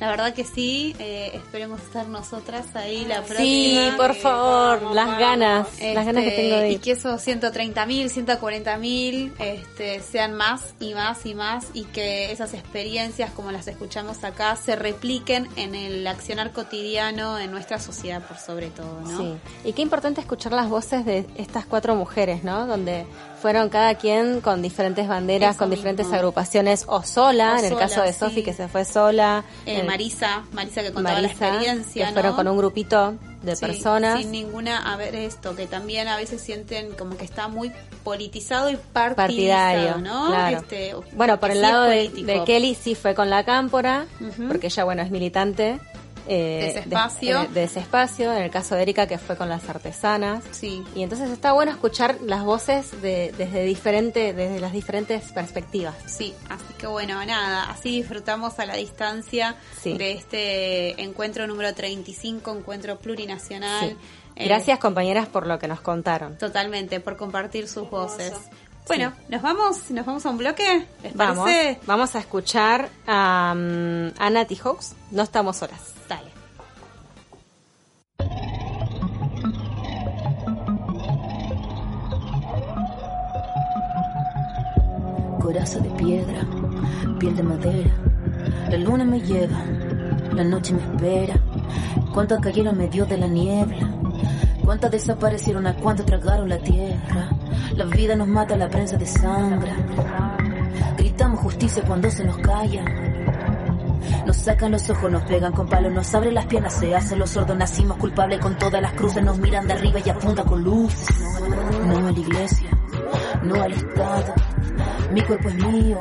La verdad que sí, eh, esperemos estar nosotras ahí la próxima.
Sí, por favor, las ganas, las ganas que
este,
tengo de ir.
Y que esos 130.000, mil, 140 mil este, sean más y más y más y que esas experiencias como las escuchamos acá se repliquen en el accionar cotidiano en nuestra sociedad por sobre todo, ¿no? Sí,
y qué importante escuchar las voces de estas cuatro mujeres, ¿no? Donde fueron cada quien con diferentes banderas, con diferentes agrupaciones o sola, en el caso de Sofi que se fue sola.
Eh, Marisa, Marisa que contaba la experiencia.
Que fueron con un grupito de personas.
Sin ninguna, a ver esto, que también a veces sienten como que está muy politizado y partidario, ¿no?
Este, bueno, por el lado de, Kelly sí fue con la cámpora, porque ella, bueno, es militante
eh, de ese espacio.
Eh, de, ese espacio, en el caso de Erika que fue con las artesanas.
Sí.
Y entonces está bueno escuchar las voces de, desde diferente, desde las diferentes perspectivas.
Sí, así que bueno, nada, así disfrutamos a la distancia de este encuentro número 35, encuentro plurinacional.
Eh, Gracias compañeras por lo que nos contaron.
Totalmente, por compartir sus voces. Bueno, nos vamos, nos vamos a un bloque.
vamos, vamos a escuchar a, um, Hawks. No estamos solas.
Coraza de piedra, piel de madera. La luna me lleva, la noche me espera. Cuántas cayeron medio de la niebla, cuántas desaparecieron, a cuánto tragaron la tierra. La vida nos mata, la prensa de sangre. Gritamos justicia cuando se nos calla. Nos sacan los ojos, nos pegan con palos, nos abren las piernas, se hacen los sordos, nacimos culpables con todas las cruces, nos miran de arriba y apuntan con luces. No a la iglesia, no al Estado, mi cuerpo es mío.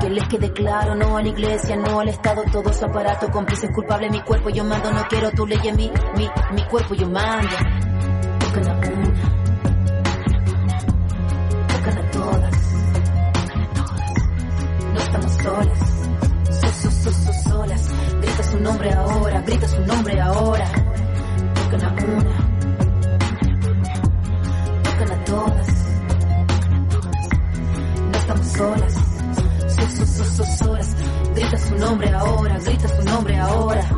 Que les quede claro, no a la iglesia, no al Estado, todo su aparato, cómplices culpables, mi cuerpo yo mando, no quiero tu ley mí, mi, mi cuerpo yo mando. Tocan a una, tocan a todas, no estamos solas, so, so, so, solas, grita su nombre ahora, grita su nombre ahora, tocan a una, solas, so, so, so, solas. Grita su nombre ahora, grita su nombre ahora.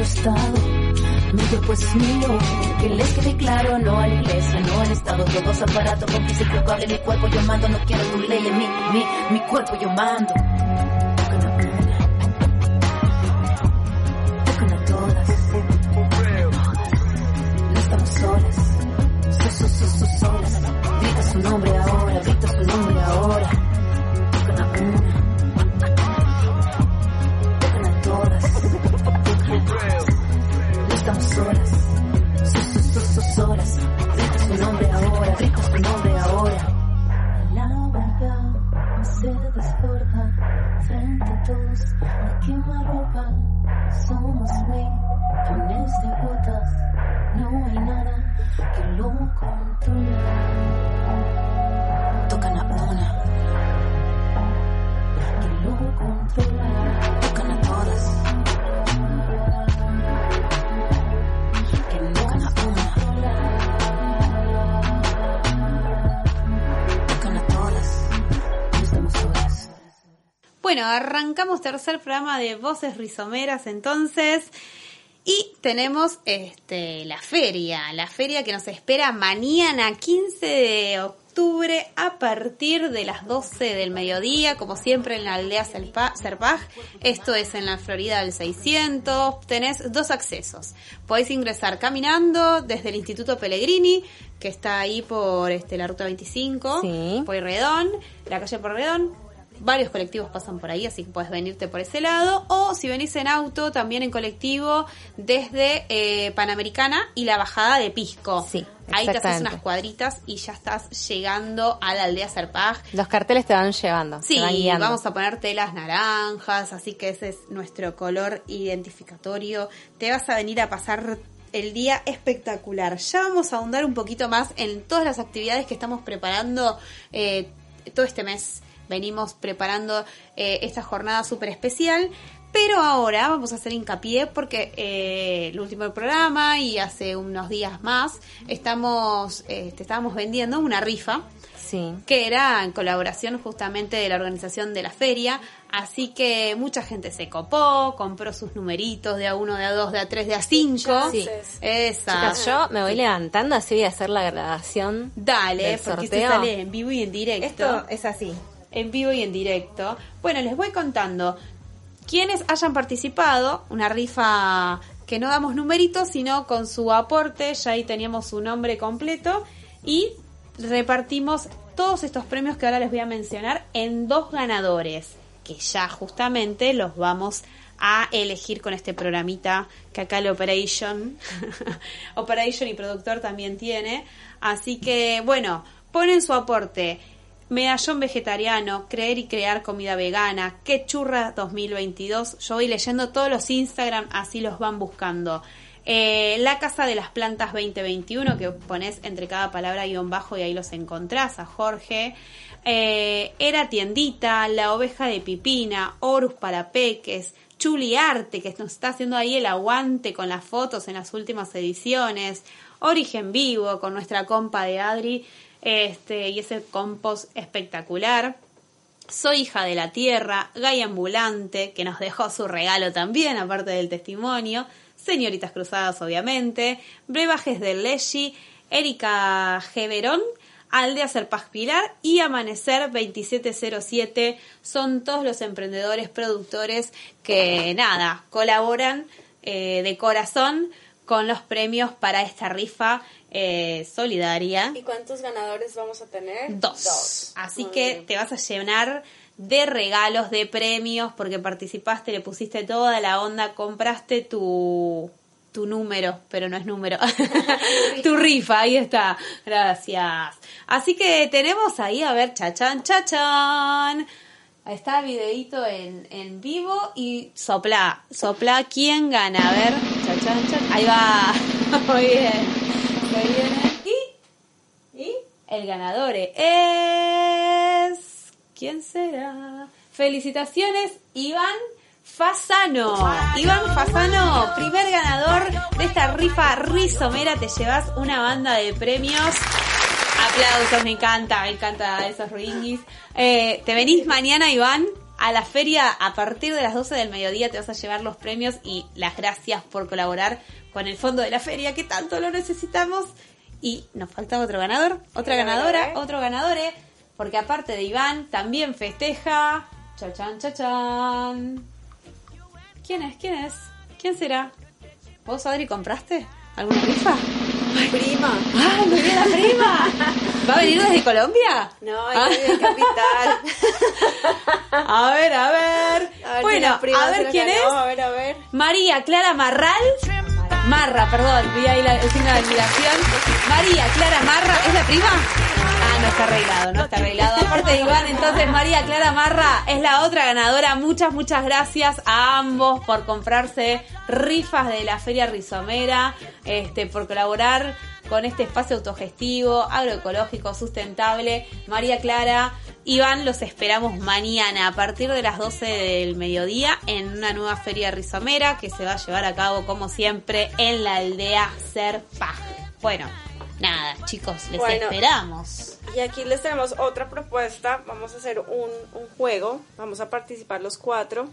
Estado cuerpo es mío, que les quede claro, no a la iglesia, no al Estado, todos aparatos, cómplice culpable, mi cuerpo yo mando, no quiero tu ley en mí, mi, mi cuerpo yo mando.
Arrancamos tercer programa de Voces Rizomeras entonces. Y tenemos este la feria, la feria que nos espera mañana 15 de octubre a partir de las 12 del mediodía, como siempre en la aldea Serpa- Serpaj. Esto es en la Florida del 600. Tenés dos accesos. Podéis ingresar caminando desde el Instituto Pellegrini, que está ahí por este, la ruta 25,
Sí.
La calle Pueyrredón. Varios colectivos pasan por ahí, así que puedes venirte por ese lado. O si venís en auto, también en colectivo desde eh, Panamericana y la bajada de Pisco.
Sí,
Ahí te haces unas cuadritas y ya estás llegando a la aldea Serpaj.
Los carteles te van llevando,
Sí,
van
vamos a poner telas naranjas, así que ese es nuestro color identificatorio. Te vas a venir a pasar el día espectacular. Ya vamos a ahondar un poquito más en todas las actividades que estamos preparando eh, todo este mes. Venimos preparando eh, esta jornada súper especial. Pero ahora vamos a hacer hincapié porque eh, el último programa y hace unos días más estamos, eh, te estábamos vendiendo una rifa
Sí.
que era en colaboración justamente de la organización de la feria, así que mucha gente se copó, compró sus numeritos de A1, de A2, de A3, de A5.
Sí.
Esa.
Chicas, yo me voy levantando, así voy a hacer la grabación.
Dale,
del
porque
sorteo.
sale en vivo y en directo.
Esto es así.
En vivo y en directo. Bueno, les voy contando quienes hayan participado, una rifa que no damos numeritos, sino con su aporte, ya ahí teníamos su nombre completo y repartimos todos estos premios que ahora les voy a mencionar en dos ganadores, que ya justamente los vamos a elegir con este programita que acá el Operation, Operation y productor también tiene. Así que, bueno, ponen su aporte. Medallón vegetariano, creer y crear comida vegana, que churra 2022. Yo voy leyendo todos los Instagram, así los van buscando. Eh, la Casa de las Plantas 2021, que pones entre cada palabra guion bajo y ahí los encontrás a Jorge. Eh, era Tiendita, La Oveja de Pipina, Horus para Peques, Chuli Arte, que nos está haciendo ahí el aguante con las fotos en las últimas ediciones. Origen Vivo, con nuestra compa de Adri, este, y ese compost espectacular. Soy hija de la tierra, Gaia Ambulante, que nos dejó su regalo también, aparte del testimonio. Señoritas Cruzadas, obviamente. Brebajes del Leshi, Erika Geverón, Aldea Serpaz Pilar y Amanecer 2707. Son todos los emprendedores, productores que, nada, colaboran eh, de corazón con los premios para esta rifa eh, solidaria.
¿Y cuántos ganadores vamos a tener?
Dos. Así
Muy
que
bien.
te vas a llenar de regalos, de premios, porque participaste, le pusiste toda la onda, compraste tu tu número, pero no es número, tu rifa, ahí está, gracias. Así que tenemos ahí, a ver, chachan, chachan. Ahí está el videito en, en vivo y sopla, sopla, ¿quién gana? A ver, chachan, chachan. Ahí va, muy bien. Y y el ganador es... ¿Quién será? Felicitaciones, Iván Fasano. Iván Fasano, primer ganador de esta rifa rizomera. Te llevas una banda de premios. Aplausos, me encanta, me encanta esos ringis. Eh, te venís mañana, Iván, a la feria a partir de las 12 del mediodía. Te vas a llevar los premios y las gracias por colaborar con el fondo de la feria que tanto lo necesitamos. Y nos falta otro ganador, otra ganadora, otro ganadore, porque aparte de Iván, también festeja. Chachan, chachan. ¿Quién es? ¿Quién es? ¿Quién será? ¿Vos, Adri, compraste alguna rifa?
Prima.
¡Ah, muy bien la prima! ¿Va a venir desde Colombia?
No,
Ah.
ahí en capital.
A ver, a ver.
A ver si
bueno,
prima
a ver quién
ganó,
es.
A ver, a ver.
María Clara Marral. Marra, perdón, vi ahí el signo de admiración. María Clara Marra, ¿es la prima? Ah, no está arreglado, no está arreglado. Aparte de Iván, entonces María Clara Marra es la otra ganadora. Muchas, muchas gracias a ambos por comprarse rifas de la Feria Rizomera, este, por colaborar con este espacio autogestivo, agroecológico, sustentable. María Clara, Iván, los esperamos mañana a partir de las 12 del mediodía en una nueva feria rizomera que se va a llevar a cabo como siempre en la aldea Serpa. Bueno, nada, chicos, les
Bueno.
esperamos.
Y aquí les tenemos otra propuesta. Vamos a hacer un, un juego. Vamos a participar los cuatro.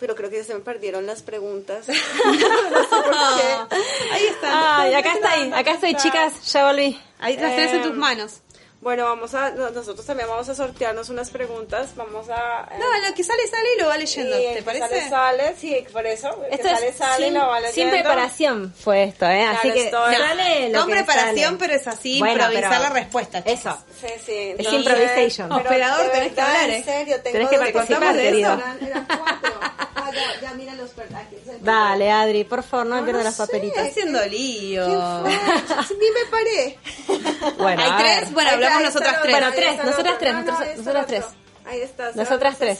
Pero creo que ya se me perdieron las preguntas. no sé por qué.
Ahí están.
Ay, acá estoy, acá estoy, chicas, ya volví.
Ahí las tenés en tus
Em,
manos.
Bueno, vamos a, no- nosotros también vamos a sortearnos unas preguntas. Vamos a... eh,
No, lo que sale, sale y lo va leyendo,
y
¿te
que
parece?
Sale, sale, sí, por eso. El
Esto
que sale,
es
sale,
sin,
lo va
sin
leyendo.
preparación fue esto, ¿eh? Así
Claro,
que
esto es-
sale lo
Con
que
preparación,
sale.
pero es así,
Bueno,
improvisar
pero-
la respuesta. chicos.
Eso.
Sí, sí.
Es improvisation.
pero
Operador, tenés que hablar, ¿eh?
En serio, tengo
Tenés que participar, querido.
Eran, eran cuatro. Ah, ya, ya, mira los aquí,
Dale, Adri, por favor, no me
No,
pierdas
no
los
sé.
papelitos.
Está haciendo lío.
Ni me paré.
Bueno,
Hay tres, bueno, hablamos nosotras tres.
Bueno, tres, nosotras tres,
No, no,
nosotras- tres.
Ahí está.
Nosotras tres.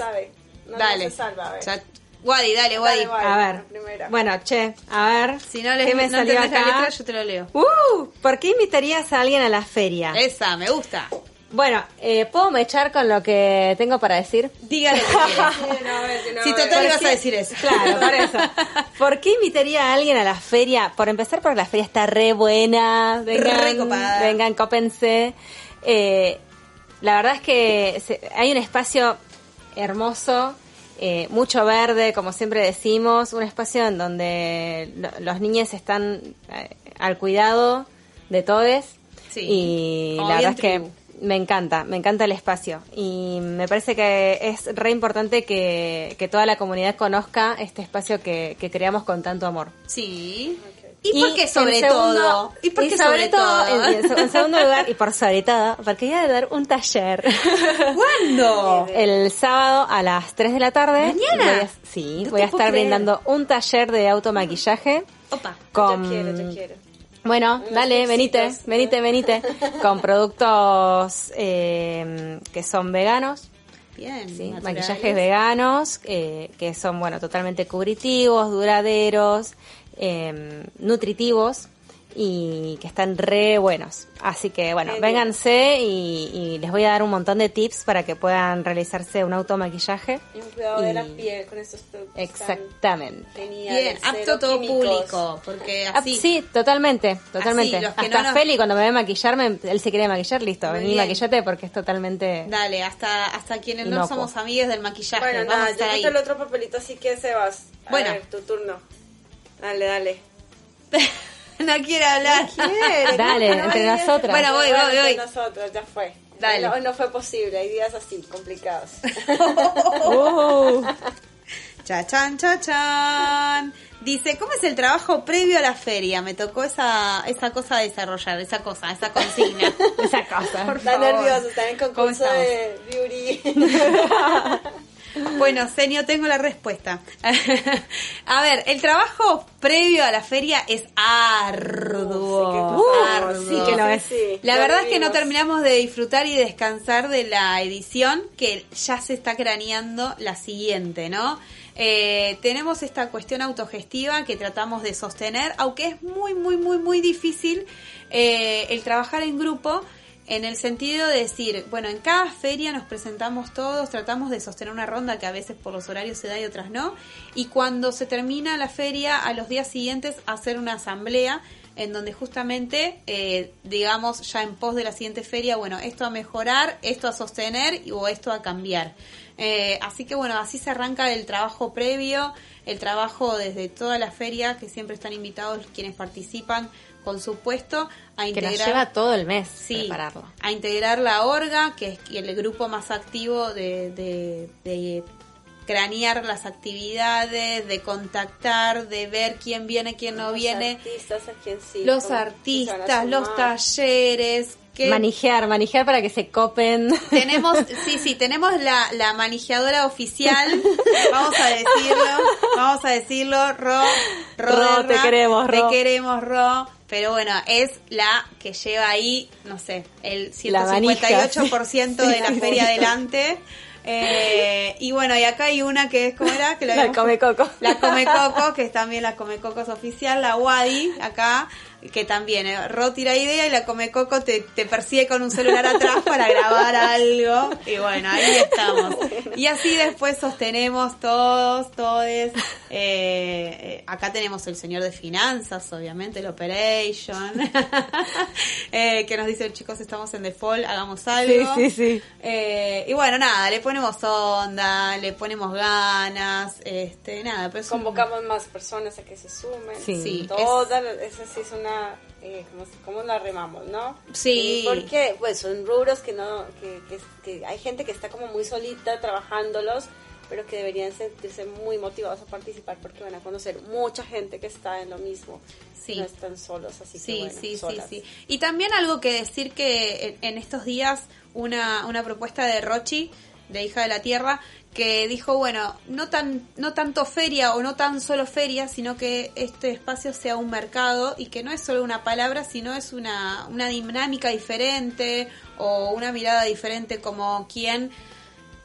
Dale. Wadi, dale, Wadi.
A ver.
primera.
Bueno, che, a ver.
Si no les
¿qué me
no
salió
entendés la
acá?
letra, yo te lo leo.
Uh, ¿por qué invitarías a alguien a la feria?
Esa, me gusta.
Bueno, eh, ¿puedo mechar con lo que tengo para decir?
Dígale.
Sí, no, no,
Si total
¿Por
ibas a decir eso.
Claro, por eso. ¿Por qué invitaría a alguien a la feria? Por empezar, porque la feria está re buena. Vengan,
Re copada.
vengan, cópense. Eh, la verdad es que se- hay un espacio hermoso, eh, mucho verde, como siempre decimos, un espacio en donde lo- los niños están eh, al cuidado de todos.
Sí.
Y la verdad es que me encanta, me encanta el espacio y me parece que es re importante que, que toda la comunidad conozca este espacio que, que creamos con tanto amor.
Sí. ¿Y, por qué
en
sobre
segundo-
todo? ¿Y por qué
sobre,
sobre todo?
En, en se- en segundo lugar, y por sobre todo, porque voy a dar un taller.
¿Cuándo?
El sábado a las 3 de la tarde.
¿Mañana?
Voy a- sí,
No
voy a estar
creer.
brindando un taller de automaquillaje.
Opa.
Con,
Yo quiero, yo quiero.
Bueno, dale, venite, venite, venite. Con productos eh, que son veganos.
Bien.
Sí, maquillajes veganos eh, que son bueno totalmente cubritivos, duraderos, eh, nutritivos y que están re buenos. Así que bueno,
Qué
vénganse y, y les voy a dar un montón de tips para que puedan realizarse un automaquillaje.
Y un cuidado de la piel con estos productos.
Exactamente.
Bien, apto todo
químicos.
público. Porque
Ah,
así.
sí, totalmente, totalmente.
Así,
Hasta
no nos-
Feli cuando me ve maquillarme, él se quiere maquillar, listo,
Muy
vení
bien.
maquillate porque es totalmente...
Dale, hasta, hasta quienes no
Inocuo.
somos amigues del maquillaje.
Bueno,
Vamos a
nada,
estar
yo
ahí.
quito el otro papelito, así que Sebas. A
Bueno.
ver, tu turno. Dale, dale.
no quiere hablar.
Dale, entre nosotras.
Bueno, voy,
Bueno,
voy,
entre
voy.
nosotros, ya fue.
Dale.
No, no fue posible, hay días así, complicados.
Uh.
Cha chan, cha chan. Dice, ¿cómo es el trabajo previo a la feria? Me tocó esa, esa cosa desarrollar, esa cosa, esa consigna.
Esa cosa.
Por
Está nervioso, está en
¿Cómo
concurso de beauty.
Bueno, Senio, tengo la respuesta. a ver, el trabajo previo a la feria es arduo.
Uh,
arduo.
sí que lo es.
Sí,
La
lo
verdad es que no terminamos de disfrutar y descansar de la edición que ya se está craneando la siguiente, ¿no? Eh, tenemos esta cuestión autogestiva que tratamos de sostener, aunque es muy, muy, muy, muy difícil eh, el trabajar en grupo en el sentido de decir, bueno, en cada feria nos presentamos todos, tratamos de sostener una ronda que a veces por los horarios se da y otras no, y cuando se termina la feria, a los días siguientes hacer una asamblea en donde justamente, eh, digamos, ya en pos de la siguiente feria, bueno, esto a mejorar, esto a sostener o esto a cambiar. Eh, así que bueno, así se arranca el trabajo previo, el trabajo desde toda la feria, que siempre están invitados quienes participan con su puesto a
Que
integrar
nos lleva todo el mes
sí,
prepararlo.
a integrar la orga, que es el grupo más activo de, de, de cranear las actividades, de contactar, de ver quién viene, quién no
Los
viene,
artistas a quién sí,
los artistas, los talleres, que
Manijear, manijear para que se copen.
tenemos, sí, sí, tenemos la, la manijeadora oficial, vamos a decirlo, vamos a decirlo, Ro,
Ro, te queremos, Ro.
Te queremos, Ro. Pero bueno, es la que lleva ahí, no sé, el
La manija,
158% de la feria adelante. Eh, y bueno, y acá hay una que es, ¿cómo era? Que
La come coco.
La Come Coco, que es también la Come Cocos oficial, la Wadi, acá, que también, eh, Ro tira idea y la Come Coco te, te persigue con un celular atrás para grabar algo. Y bueno, ahí estamos. Y así después sostenemos todos, todes. eh, eh, acá tenemos el señor de finanzas, obviamente, el Operation, eh, que nos dice, chicos, estamos en default, hagamos algo.
Sí, sí, sí.
Eh, y bueno, nada, le ponemos onda, le ponemos ganas, este, nada, pero es un-
Convocamos más personas a que se sumen.
Sí.
Sí,
Toda, esa sí es una, eh, ¿cómo, cómo la remamos, no?
Sí.
Porque, pues, son rubros que no, que, que, que hay gente que está como muy solita trabajándolos, pero que deberían sentirse muy motivados a participar porque van a conocer mucha gente que está en lo mismo.
Sí.
No están solos, así que
Sí,
bueno,
sí, sí,
solas.
sí. Y también algo que decir que en, en estos días una, una propuesta de Rochi, de Hija de la Tierra, que dijo, bueno, no tan no tanto feria o no tan solo feria, sino que este espacio sea un mercado y que no es solo una palabra, sino es una, una dinámica diferente o una mirada diferente como quien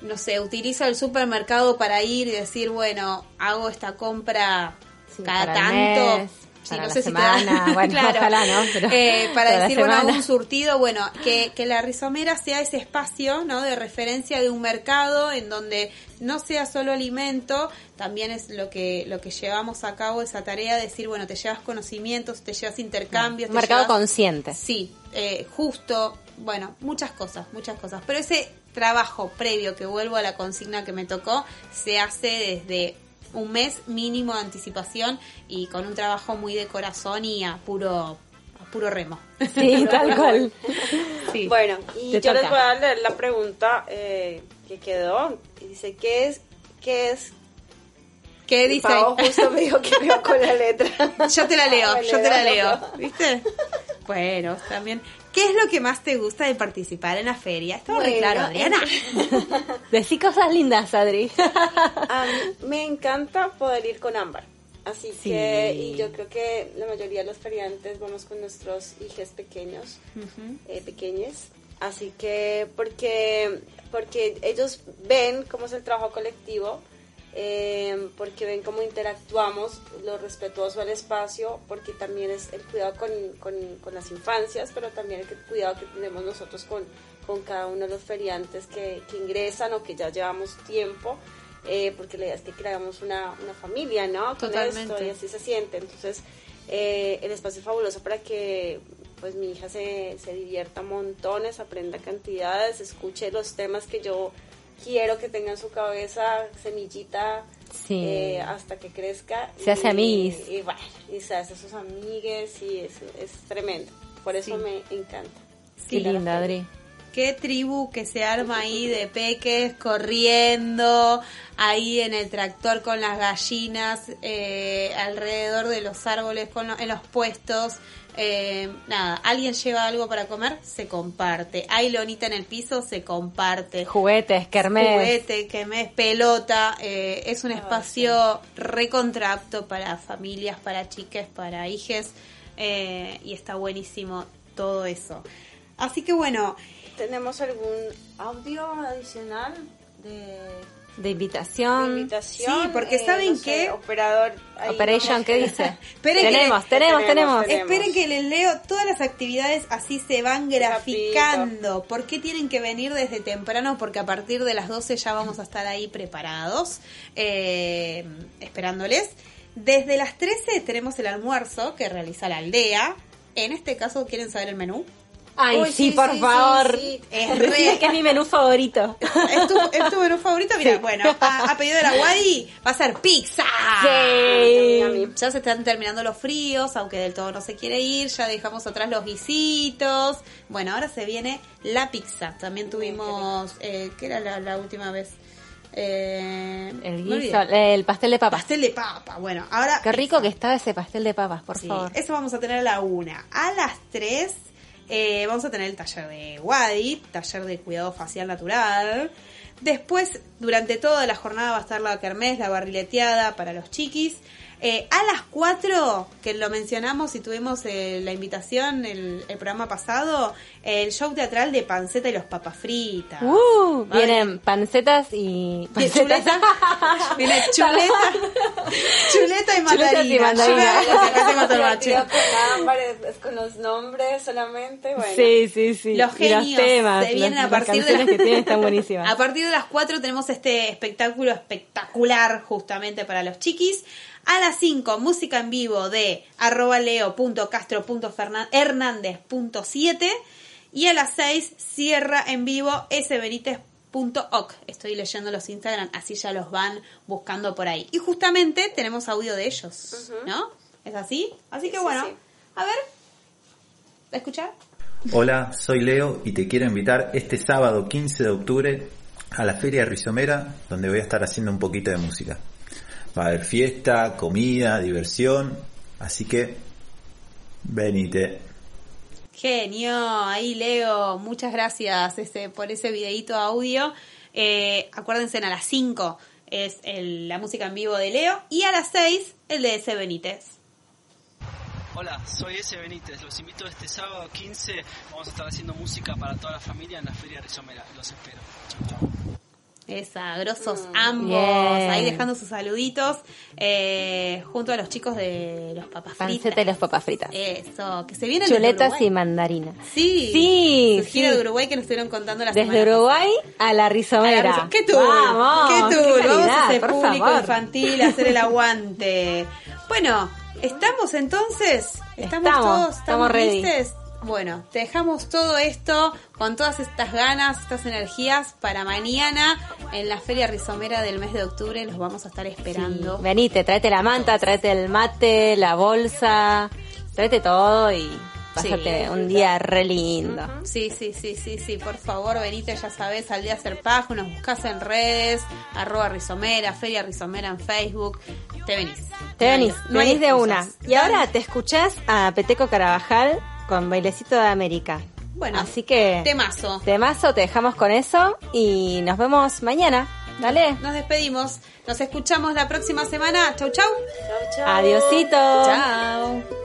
no sé, utiliza el supermercado para ir y decir, bueno, hago esta compra
Sí,
cada tanto.
mes,
Sí,
para
no
la
sé si te
semana,
da-
bueno,
claro.
ojalá, ¿no? Pero
Eh, para decir, bueno, un surtido, bueno, que, que la rizomera sea ese espacio, ¿no? De referencia de un mercado en donde no sea solo alimento, también es lo que, lo que llevamos a cabo, esa tarea de decir, bueno, te llevas conocimientos, te llevas intercambios.
Un
te
mercado
llevas-
consciente.
Sí, eh, justo, bueno, muchas cosas, muchas cosas. Pero ese trabajo previo, que vuelvo a la consigna que me tocó, se hace desde un mes mínimo de anticipación y con un trabajo muy de corazón y a puro, a puro remo.
Sí, tal cual.
Sí.
Bueno, y
Te
yo les voy a leer la pregunta eh, que quedó. Y dice, ¿qué es, qué es
¿Qué dice?
Pau justo me dijo que leo con la letra.
Yo te la leo,
Ah,
yo te la leo. ¿Viste? Bueno, también. ¿Qué es lo que más te gusta de participar en la feria? Re
Bueno,
claro, Adriana.
Decí cosas lindas, Adri.
A mí me encanta poder ir con Ámbar. Así
Sí.
que, y yo creo que la mayoría de los feriantes vamos con nuestros hijos pequeños, eh, pequeños. Así que, porque, porque ellos ven cómo es el trabajo colectivo, eh, porque ven cómo interactuamos, lo respetuoso al espacio, porque también es el cuidado con, con, con las infancias, pero también el cuidado que tenemos nosotros con, con cada uno de los feriantes que, que ingresan o que ya llevamos tiempo, eh, porque la idea es que creamos una, una familia, ¿no? Con
Totalmente.
esto y así se siente. Entonces, eh, el espacio es fabuloso para que pues mi hija se, se divierta montones, aprenda cantidades, escuche los temas que yo quiero que tenga en su cabeza, semillita,
Sí.
eh, hasta que crezca.
Se hace amiguis.
Y, bueno, y se hace sus amigues y es, es tremendo. Por eso
Sí.
me encanta.
Qué linda, Adri.
Qué tribu que se arma ahí de peques corriendo, ahí en el tractor con las gallinas, eh, alrededor de los árboles, con lo- en los puestos. Eh, nada, alguien lleva algo para comer, se comparte. Hay lonita en el piso, se comparte.
Juguetes, kermés.
Juguete, es pelota. eh, es un espacio recontrapto para familias, para chiques, para hijes. eh, y está buenísimo todo eso. Así que bueno,
¿Tenemos algún audio adicional de,
De
de
invitación.
Sí, porque
Eh,
¿saben
no sé,
qué?
Operador.
Operation. ¿qué dice?
Que
tenemos, tenemos.
tenemos.
esperen que les leo todas las actividades, así se van graficando. ¿Por qué tienen que venir desde temprano? Porque a partir de las 12 ya vamos a estar ahí preparados, eh, esperándoles. Desde las 13 tenemos el almuerzo que realiza la aldea. En este caso, ¿quieren saber el menú?
Ay,
Uy,
sí,
sí,
por
sí,
favor.
sí.
Es re-
que es mi menú favorito.
¿Es tu, es tu menú favorito? Mira, bueno, a, a pedido de la Wadi va a ser pizza. Ya se están terminando los fríos, aunque del todo no se quiere ir, ya dejamos atrás los guisitos. Bueno, ahora se viene la pizza. También tuvimos, eh, ¿qué era la, la última vez? Eh,
El guiso, el pastel de papas.
Pastel de papa. Bueno, ahora.
Qué rico que estaba ese pastel de papas, por
Sí,
favor.
eso vamos a tener a la una. A las 3 eh, vamos a tener el taller de Wadi, taller de cuidado facial natural. Después, durante toda la jornada va a estar la kermés, la barrileteada para los chiquis. Eh, a las 4, que lo mencionamos y tuvimos eh, la invitación el, el programa pasado, el show teatral de Panceta y los papas fritas.
Uh, vienen pancetas y... Pancetas.
chuleta, viene chuleta, chuleta y mandarina.
Chuletas y mandarina.
Chuleta.
Es con los nombres solamente, bueno.
Sí, sí, sí.
Los
Y
genios
temas,
se vienen
las-
a partir
las
de las-
que tienen están buenísimas.
A partir de las 4 tenemos este espectáculo espectacular justamente para los chiquis. A las 5, música en vivo de arroba leo.castro.hernández.7 y a las 6, cierra en vivo sbenitez.oc. Estoy leyendo los Instagram, así ya los van buscando por ahí. Y justamente tenemos audio de ellos, ¿no? ¿Es así? Así que bueno, a ver, ¿a escuchar?
Hola, soy Leo y te quiero invitar este sábado 15 de octubre a la Feria Rizomera, donde voy a estar haciendo un poquito de música. Va a haber fiesta, comida, diversión, así que venite.
Genio, ahí Leo, muchas gracias este, por ese videíto audio. Eh, acuérdense, a las 5 es el- la música en vivo de Leo y a las 6 el de ese Benítez.
Hola, soy ese Benítez. Los invito este sábado 15. Vamos a estar haciendo música para toda la familia en la Feria Rizomera. Los espero. Chau, chau.
Esa, grosos ambos,
Bien.
ahí dejando sus saluditos eh, junto a los chicos de los papas fritas.
Panceta y los papas fritas.
Eso, que se vienen
Chuletas y mandarinas.
Sí,
Sí,
su gira
sí.
de Uruguay que nos estuvieron contando la
Desde
semana
Uruguay a la rizomera.
¿Qué tour?
Vamos,
¿Qué tour?
qué
Vamos a hacer público
favor.
infantil, a hacer el aguante. Bueno, ¿estamos entonces? ¿Estamos,
Estamos,
todos?
estamos ready.
listes? Bueno, te dejamos todo esto con todas estas ganas, estas energías para mañana en la Feria Rizomera del mes de octubre. Los vamos a estar esperando.
Sí, Venite, tráete la manta, tráete el mate, la bolsa, tráete todo y pásate
Sí.
un día re lindo.
Sí, sí, sí, sí, sí, por favor, venite, ya sabes, al día hacer pajo, nos buscas en redes, arroba rizomera, feria rizomera en Facebook, te venís.
Te venís,
No
venís de una. Y ahora te escuchás a Peteco Carabajal con Bailecito de América.
Bueno,
Así que...
temazo.
Temazo, te dejamos con eso y nos vemos mañana. Dale.
Nos despedimos. Nos escuchamos la próxima semana. Chau, chau.
Adiosito.
Chao.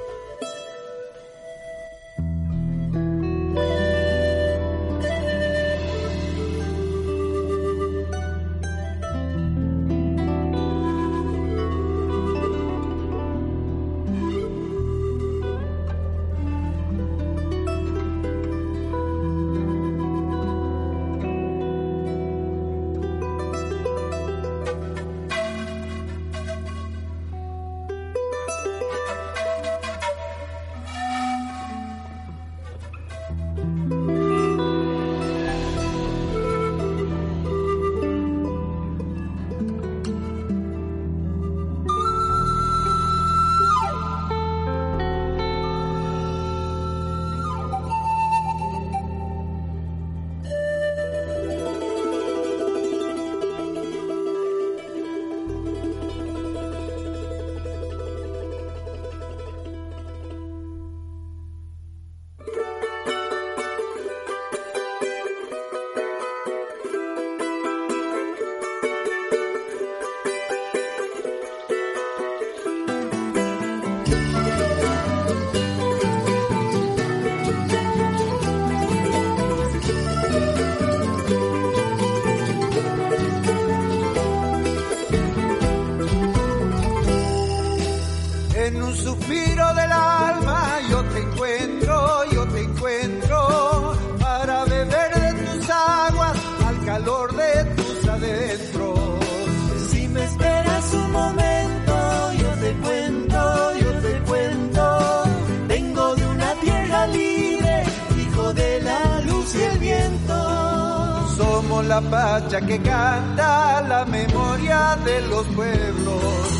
Pacha que canta la memoria de los pueblos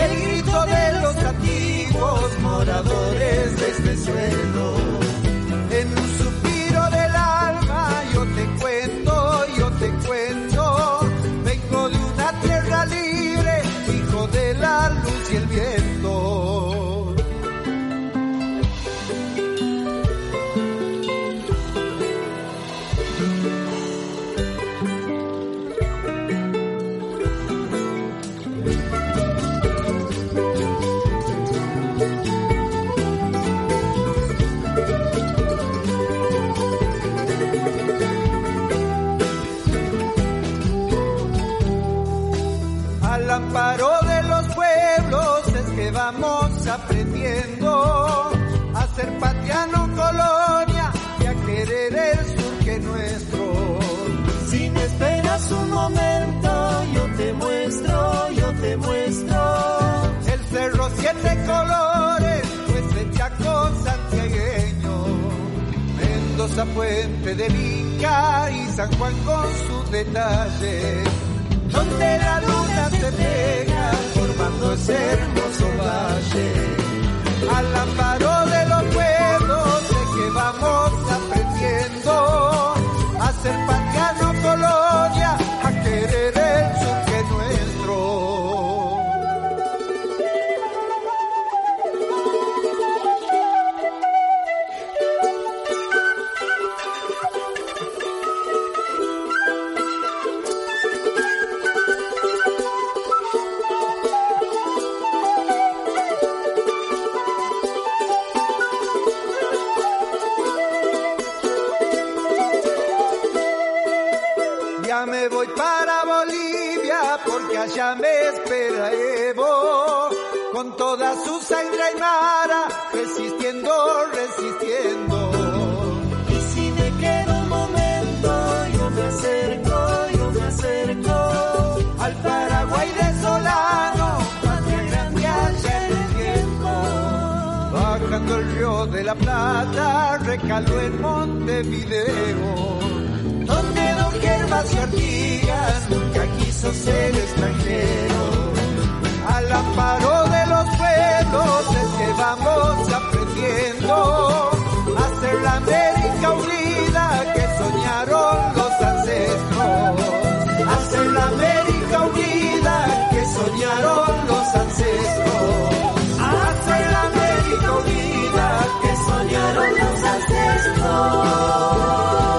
el grito de los antiguos moradores de este suelo. tiene colores, pues hecha con santiagueño. Mendoza, Puente de Vica y San Juan con sus detalles. Donde la luna se pega, formando ese hermoso valle. Al amparo de los pueblos, de que vamos a resistiendo, resistiendo. Y si me queda un momento yo me acerco, yo me acerco al Paraguay de Solano, patria grande allá en el tiempo. Bajando el río de la Plata, recaló en Montevideo donde Don Gervasio Artigas nunca quiso ser extranjero al amparo de los pueblos es que vamos aprendiendo a ser la América unida que soñaron los ancestros, a ser la América unida que soñaron los ancestros,
a ser la América
unida
que soñaron los ancestros.